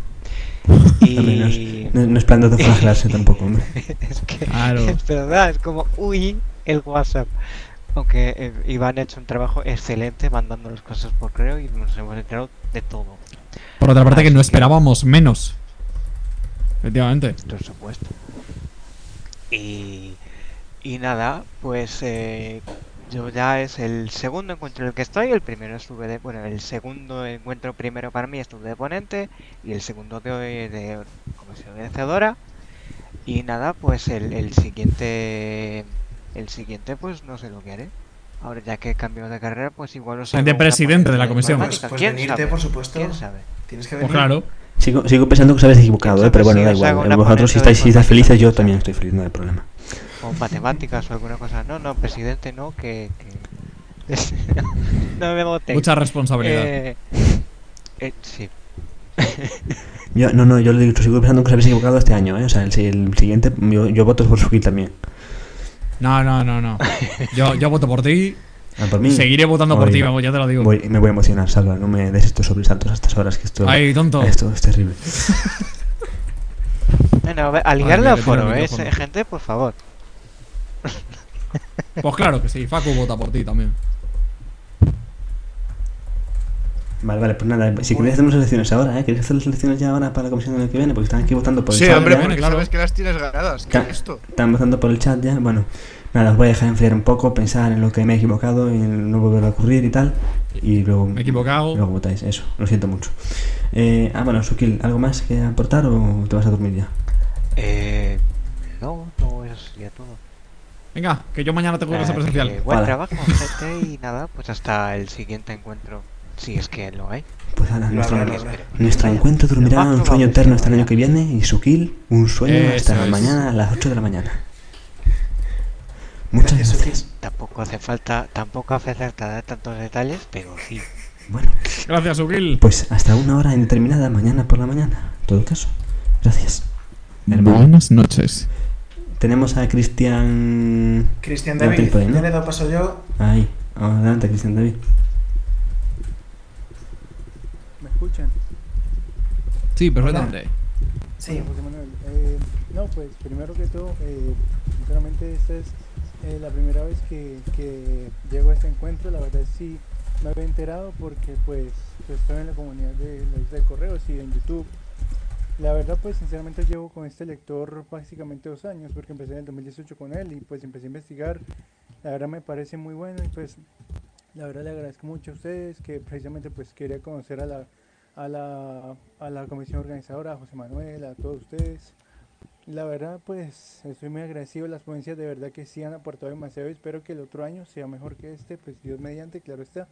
[LAUGHS] No, es, no- es plan de autoflagelarse tampoco, hombre. [LAUGHS] es que Claro. es verdad, es como, uy, el WhatsApp. Aunque eh, Iván ha hecho un trabajo excelente mandando las cosas por correo y nos hemos enterado de todo. Por otra parte, que no esperábamos menos. Efectivamente. Por supuesto. Y, y nada, pues eh, yo ya es el segundo encuentro en el que estoy. El primero estuve de, bueno, el segundo encuentro primero para mí estuve de ponente y el segundo de, de comisión organizadora. Y nada, pues el, el siguiente, el siguiente pues no sé lo que haré. Ahora ya que he cambiado de carrera, pues igual os De hago una presidente de la comisión. informática. Pues ¿Quién venirte, sabe? por supuesto. ¿Quién sabe? Tienes que Pues claro. Sigo, sigo pensando que os habéis equivocado, ¿eh? pero bueno, si da igual. Vosotros si de estáis, si estáis felices, yo también estoy feliz, no hay problema. Matemáticas o alguna cosa. No, no, presidente, no, que. que- [LAUGHS] no me votéis. Mucha responsabilidad. Eh, eh, sí. [LAUGHS] Yo, no, no, yo le digo, sigo pensando que os habéis equivocado este año, ¿eh? O sea, el, si- el siguiente, yo, yo voto por Suki también. No, no, no, no. Yo, yo voto por ti. Ah, por mí. Seguiré votando por ti, vamos, ya te lo digo. voy- me voy a emocionar, Salva, no me des estos sobresaltos a estas horas que esto. Ay, tonto. Esto es terrible. [LAUGHS] Bueno, a ver, a ligarle al foro, ¿eh? Gente, por favor. Pues claro que sí, Facu vota por ti también. Vale, vale, pues nada, si queréis hacemos elecciones ahora, ¿eh? ¿Queréis hacer las elecciones ya ahora para la comisión del año que viene? Porque están aquí votando por el Sí, chat. hombre, ya. porque sabes que las tienes ganadas. ¿Qué es esto? Están votando por el chat ya. Bueno, nada, os voy a dejar enfriar un poco, pensar en lo que me he equivocado y en no volver a ocurrir y tal. Y luego. Me he equivocado. Luego votáis, eso, lo siento mucho. Eh, ah, bueno, Sukil, ¿algo más que aportar o te vas a dormir ya? Eh. No, no, eso sería todo. Venga, que yo mañana tengo clase Eh, presencial. que buen Vale. trabajo, gente, y [LAUGHS] nada, pues hasta el siguiente encuentro. Si es que lo hay. Pues nada, Lo nuestro, encuentro dormirá un sueño eterno hasta el año que viene y Sukil un sueño Eso hasta es. mañana a las 8 de la mañana. Muchas Gracias, gracias. Tampoco hace falta, tampoco hace falta dar tantos detalles, pero sí. Bueno, Gracias, Ukil. pues hasta una hora indeterminada mañana por la mañana. En todo caso, gracias. Hermano. Buenas noches. Tenemos a Cristian. Cristian David ahí, ¿no? ya le he dado paso yo. Ahí, adelante, Cristian David. ¿Me escuchan? Sí, perfectamente. Sí. José Manuel. Eh, no, pues primero que todo, eh, sinceramente esta es eh, la primera vez que, que llego a este encuentro. La verdad sí me había enterado porque pues estoy en la comunidad de la lista de correos y en YouTube La verdad, pues sinceramente llevo con este lector básicamente dos años, porque empecé en el 2018 con él y pues empecé a investigar. La verdad me parece muy bueno y pues la verdad le agradezco mucho a ustedes que precisamente pues quería conocer a la, a la, a la comisión organizadora, a José Manuel, a todos ustedes. La verdad pues estoy muy agradecido, las ponencias de verdad que sí han aportado demasiado espero que el otro año sea mejor que este, pues Dios mediante, claro está.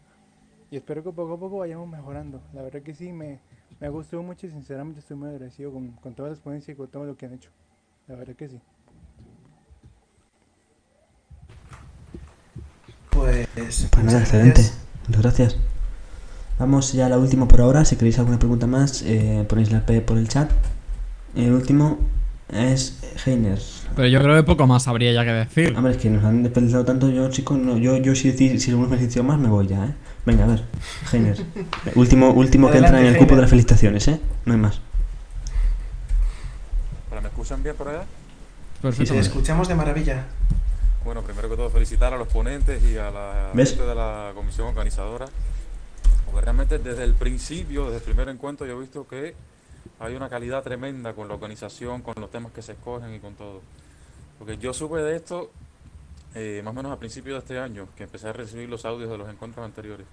Y espero que poco a poco vayamos mejorando. La verdad que sí, me, me ha gustado mucho y sinceramente estoy muy agradecido con, con todas las ponencias y con todo lo que han hecho. La verdad que sí. Pues, Pues nada, excelente. Muchas gracias. Vamos ya a la última por ahora. Si queréis alguna pregunta más, eh, ponéis la P por el chat. Y el último es Heiner. Pero yo creo que poco más habría ya que decir. Hombre, es que nos han desperdiciado tanto. Yo, chicos, no, yo, yo si, decir, si algunos me más, me voy ya, ¿eh? Venga, a ver. Heiner. [LAUGHS] último último que entra en el cupo de las felicitaciones, ¿eh? No hay más. ¿Pero me escuchan bien por allá? Te escuchamos de maravilla. Bueno, primero que todo felicitar a los ponentes y a la ¿Ves? gente de la comisión organizadora. Porque realmente desde el principio, desde el primer encuentro, yo he visto que hay una calidad tremenda con la organización, con los temas que se escogen y con todo. Porque yo supe de esto eh, más o menos a principios de este año, que empecé a recibir los audios de los encuentros anteriores.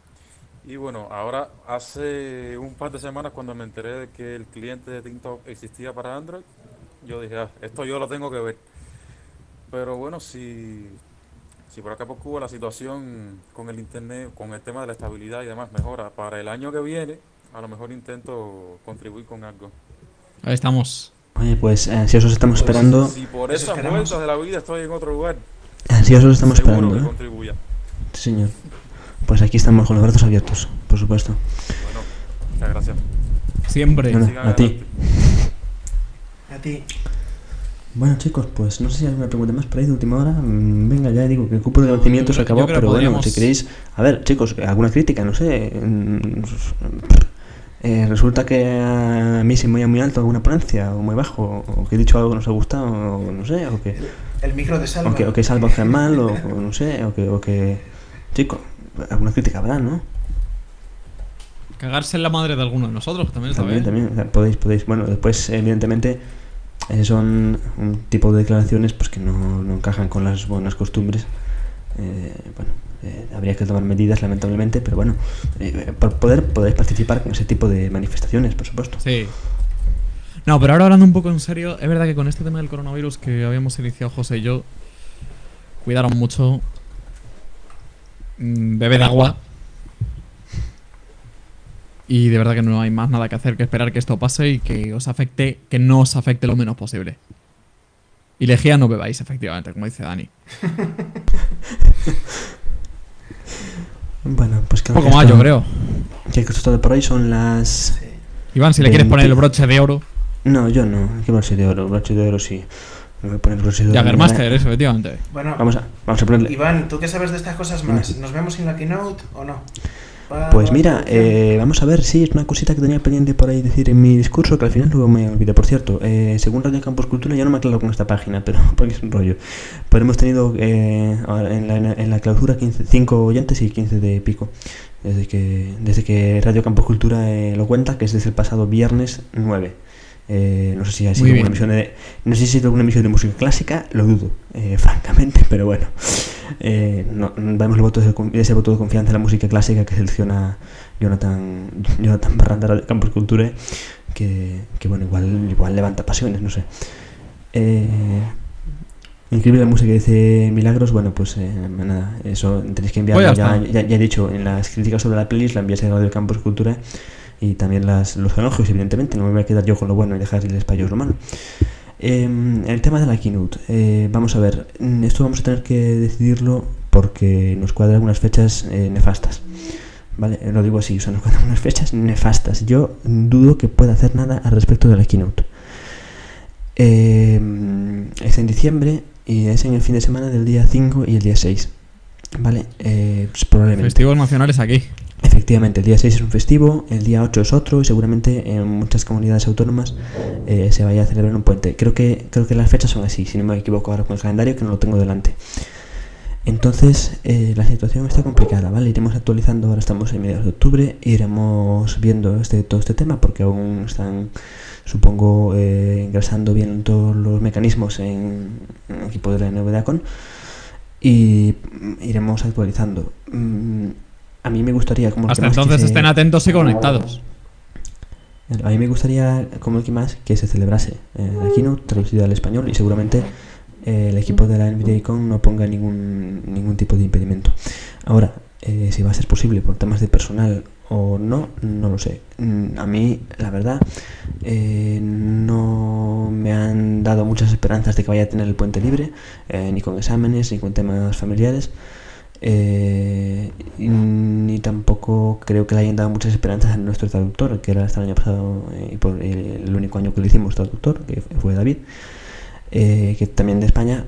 Y bueno, ahora hace un par de semanas cuando me enteré de que el cliente de TikTok existía para Android, yo dije, ah, esto yo lo tengo que ver. Pero bueno, si, si por acá por Cuba la situación con el internet, con el tema de la estabilidad y demás mejora, para el año que viene, a lo mejor intento contribuir con algo. Ahí estamos. Oye, pues eh, si os estamos esperando. Si por esas vueltas de la vida estoy en otro lugar, Si os estamos seguro esperando, que ¿eh? contribuya. Sí, señor. Pues aquí estamos con los brazos abiertos, por supuesto. Bueno, muchas gracias. Siempre. Nada, a ti. A ti. Bueno, chicos, pues no sé si hay alguna pregunta más por ahí de última hora. Mm, Venga, ya digo que el cupo de conocimiento se acabó, pero bueno, podríamos- si queréis. A ver, chicos, alguna crítica, no sé. mm, eh, resulta que a mí se me oye muy alto alguna ponencia, o muy bajo, o que he dicho algo que no os ha gustado, o no sé, o que. El micro de Salva. O que, o que Salva mal, o, o no sé, o que. O que chicos, alguna crítica habrá, ¿no? Cagarse en la madre de alguno de nosotros también está También, bien. también, o sea, podéis, podéis. Bueno, después, evidentemente, eh, son un tipo de declaraciones pues que no, no encajan con las buenas costumbres. Eh, bueno, eh, habría que tomar medidas, lamentablemente, pero bueno, eh, por poder podéis participar con ese tipo de manifestaciones, por supuesto. Sí. No, pero ahora hablando un poco en serio, es verdad que con este tema del coronavirus que habíamos iniciado José y yo, cuidaron mucho. Mm, Bebed agua. Y de verdad que no hay más nada que hacer que esperar que esto pase y que os afecte, que no os afecte lo menos posible. Y lejía no bebáis, efectivamente, como dice Dani. [LAUGHS] Bueno, pues que Poco más, yo creo. Que esto es todo por hoy, son las. Iván, si le quieres poner el broche de oro. No, yo no. ¿Qué broche de oro? Broche de oro sí. Me voy a poner broche de oro. Jaggermaster, eso, efectivamente. Bueno, Vamos a, vamos a ponerle. Iván, ¿tú qué sabes de estas cosas más? ¿Nos vemos en la keynote o no? Pues mira, eh, vamos a ver si es una cosita que tenía pendiente por ahí decir en mi discurso, que al final luego me olvidé. Por cierto, eh, según Radio Campus Cultura, ya no me aclaro con esta página, pero [LAUGHS] porque es un rollo. Pero hemos tenido eh, ahora en, la, en la clausura 15, 5 oyentes y 15 de pico. Desde que, desde que Radio Campus Cultura eh, lo cuenta, que es desde el pasado viernes 9. Eh, no sé si ha sido una emisión de no sé si ha sido una emisión de música clásica, lo dudo, eh, [LAUGHS] francamente, pero bueno. Eh, no, damos el voto de, ese voto de confianza a la música clásica que selecciona Jonathan, Jonathan Barranda de Campus Culture, que, que bueno, igual, igual levanta pasiones, no sé. Eh, Increíble la música que dice Milagros, bueno, pues eh, nada, eso tenéis que enviarlo. Pues ya he dicho, en las críticas sobre la playlist la envías a Radio Campus Cultura y también las, los elogios, evidentemente, no me voy a quedar yo con lo bueno y dejarles para ellos lo malo. Eh, el tema de la keynote, eh, vamos a ver, mm, esto vamos a tener que decidirlo porque nos cuadran algunas fechas eh, nefastas. Vale, lo digo así, o sea, nos cuadran unas fechas nefastas. Yo dudo que pueda hacer nada al respecto de la keynote. Eh, es en diciembre y es en el fin de semana del día 5 y el día 6. Vale, eh, pues probablemente. Festivos nacionales aquí. Efectivamente, el día 6 es un festivo, el día 8 es otro y seguramente en muchas comunidades autónomas eh, se vaya a celebrar un puente. Creo que, creo que las fechas son así, si no me equivoco ahora con el calendario, que no lo tengo delante. Entonces, eh, la situación está complicada, ¿vale? Iremos actualizando, ahora estamos en mediados de octubre, iremos viendo este, todo este tema porque aún están, supongo, eh, ingresando bien todos los mecanismos en, equipo de la NVDACON y mm, iremos actualizando. Mm, a mí me gustaría, como Hasta entonces se- estén atentos y conectados. a mí me gustaría, como el que más, que se celebrase eh, la keynote traducida al español y seguramente eh, el equipo de la NVIDIA no ponga ningún, ningún tipo de impedimento. Ahora, eh, si va a ser posible por temas de personal o no, no lo sé. Mm, A mí, la verdad, eh, no me han dado muchas esperanzas de que vaya a tener el puente libre, eh, ni con exámenes, ni con temas familiares. Eh, ni tampoco creo que le hayan dado muchas esperanzas a nuestro traductor, que era hasta el año pasado eh, y por el, único año que le hicimos traductor, que fue David, eh, que también de España.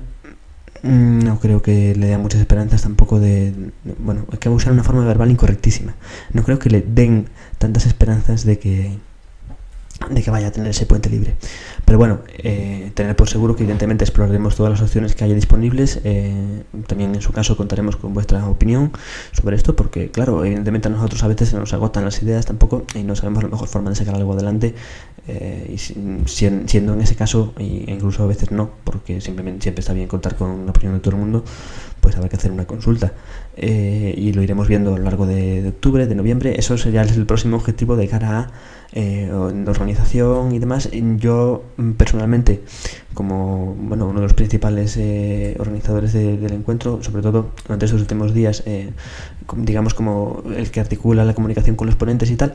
Mm, No creo que le dé muchas esperanzas tampoco de, de- Bueno, hay que usar una forma verbal incorrectísima. No creo que le den tantas esperanzas de que de que vaya a tener ese puente libre. Pero bueno, eh, tener por seguro que evidentemente exploraremos todas las opciones que haya disponibles. eh, también en su caso contaremos con vuestra opinión sobre esto, porque claro, evidentemente a nosotros a veces se nos agotan las ideas tampoco y no sabemos la mejor forma de sacar algo adelante. eh, y si- si- siendo en ese caso, e incluso a veces no, porque simplemente siempre está bien contar con la opinión de todo el mundo, pues habrá que hacer una consulta. Eh, y lo iremos viendo a lo largo de, de octubre, de noviembre. Eso sería el próximo objetivo de cara a eh, organización y demás. Yo mm, personalmente, como bueno, uno de los principales eh, organizadores de- del encuentro, sobre todo durante estos últimos días, eh, digamos como el que articula la comunicación con los ponentes y tal,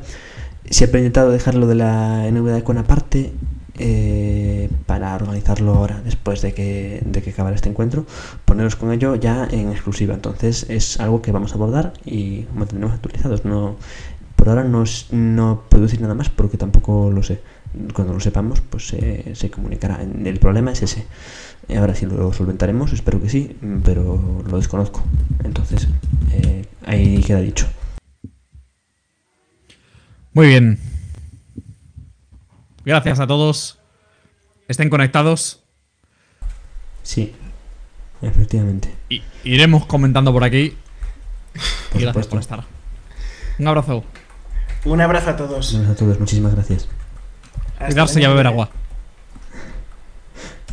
siempre he intentado dejarlo de la NVDA con aparte eh, para organizarlo ahora, después de que, de que acabara este encuentro, poneros con ello ya en exclusiva. Entonces es algo que vamos a abordar y mantendremos actualizados. No, por ahora no, no puedo decir nada más porque tampoco lo sé. Cuando lo sepamos, pues se, se comunicará. El problema es ese. Ahora sí lo solventaremos, espero que sí, pero lo desconozco. Entonces, eh, ahí queda dicho. Muy bien. Gracias a todos. Estén conectados. Sí, efectivamente. Y iremos comentando por aquí. Por y gracias supuesto. por estar. Un abrazo. Un abrazo a todos. Gracias a todos, muchísimas gracias. Hasta Cuidarse y a beber agua.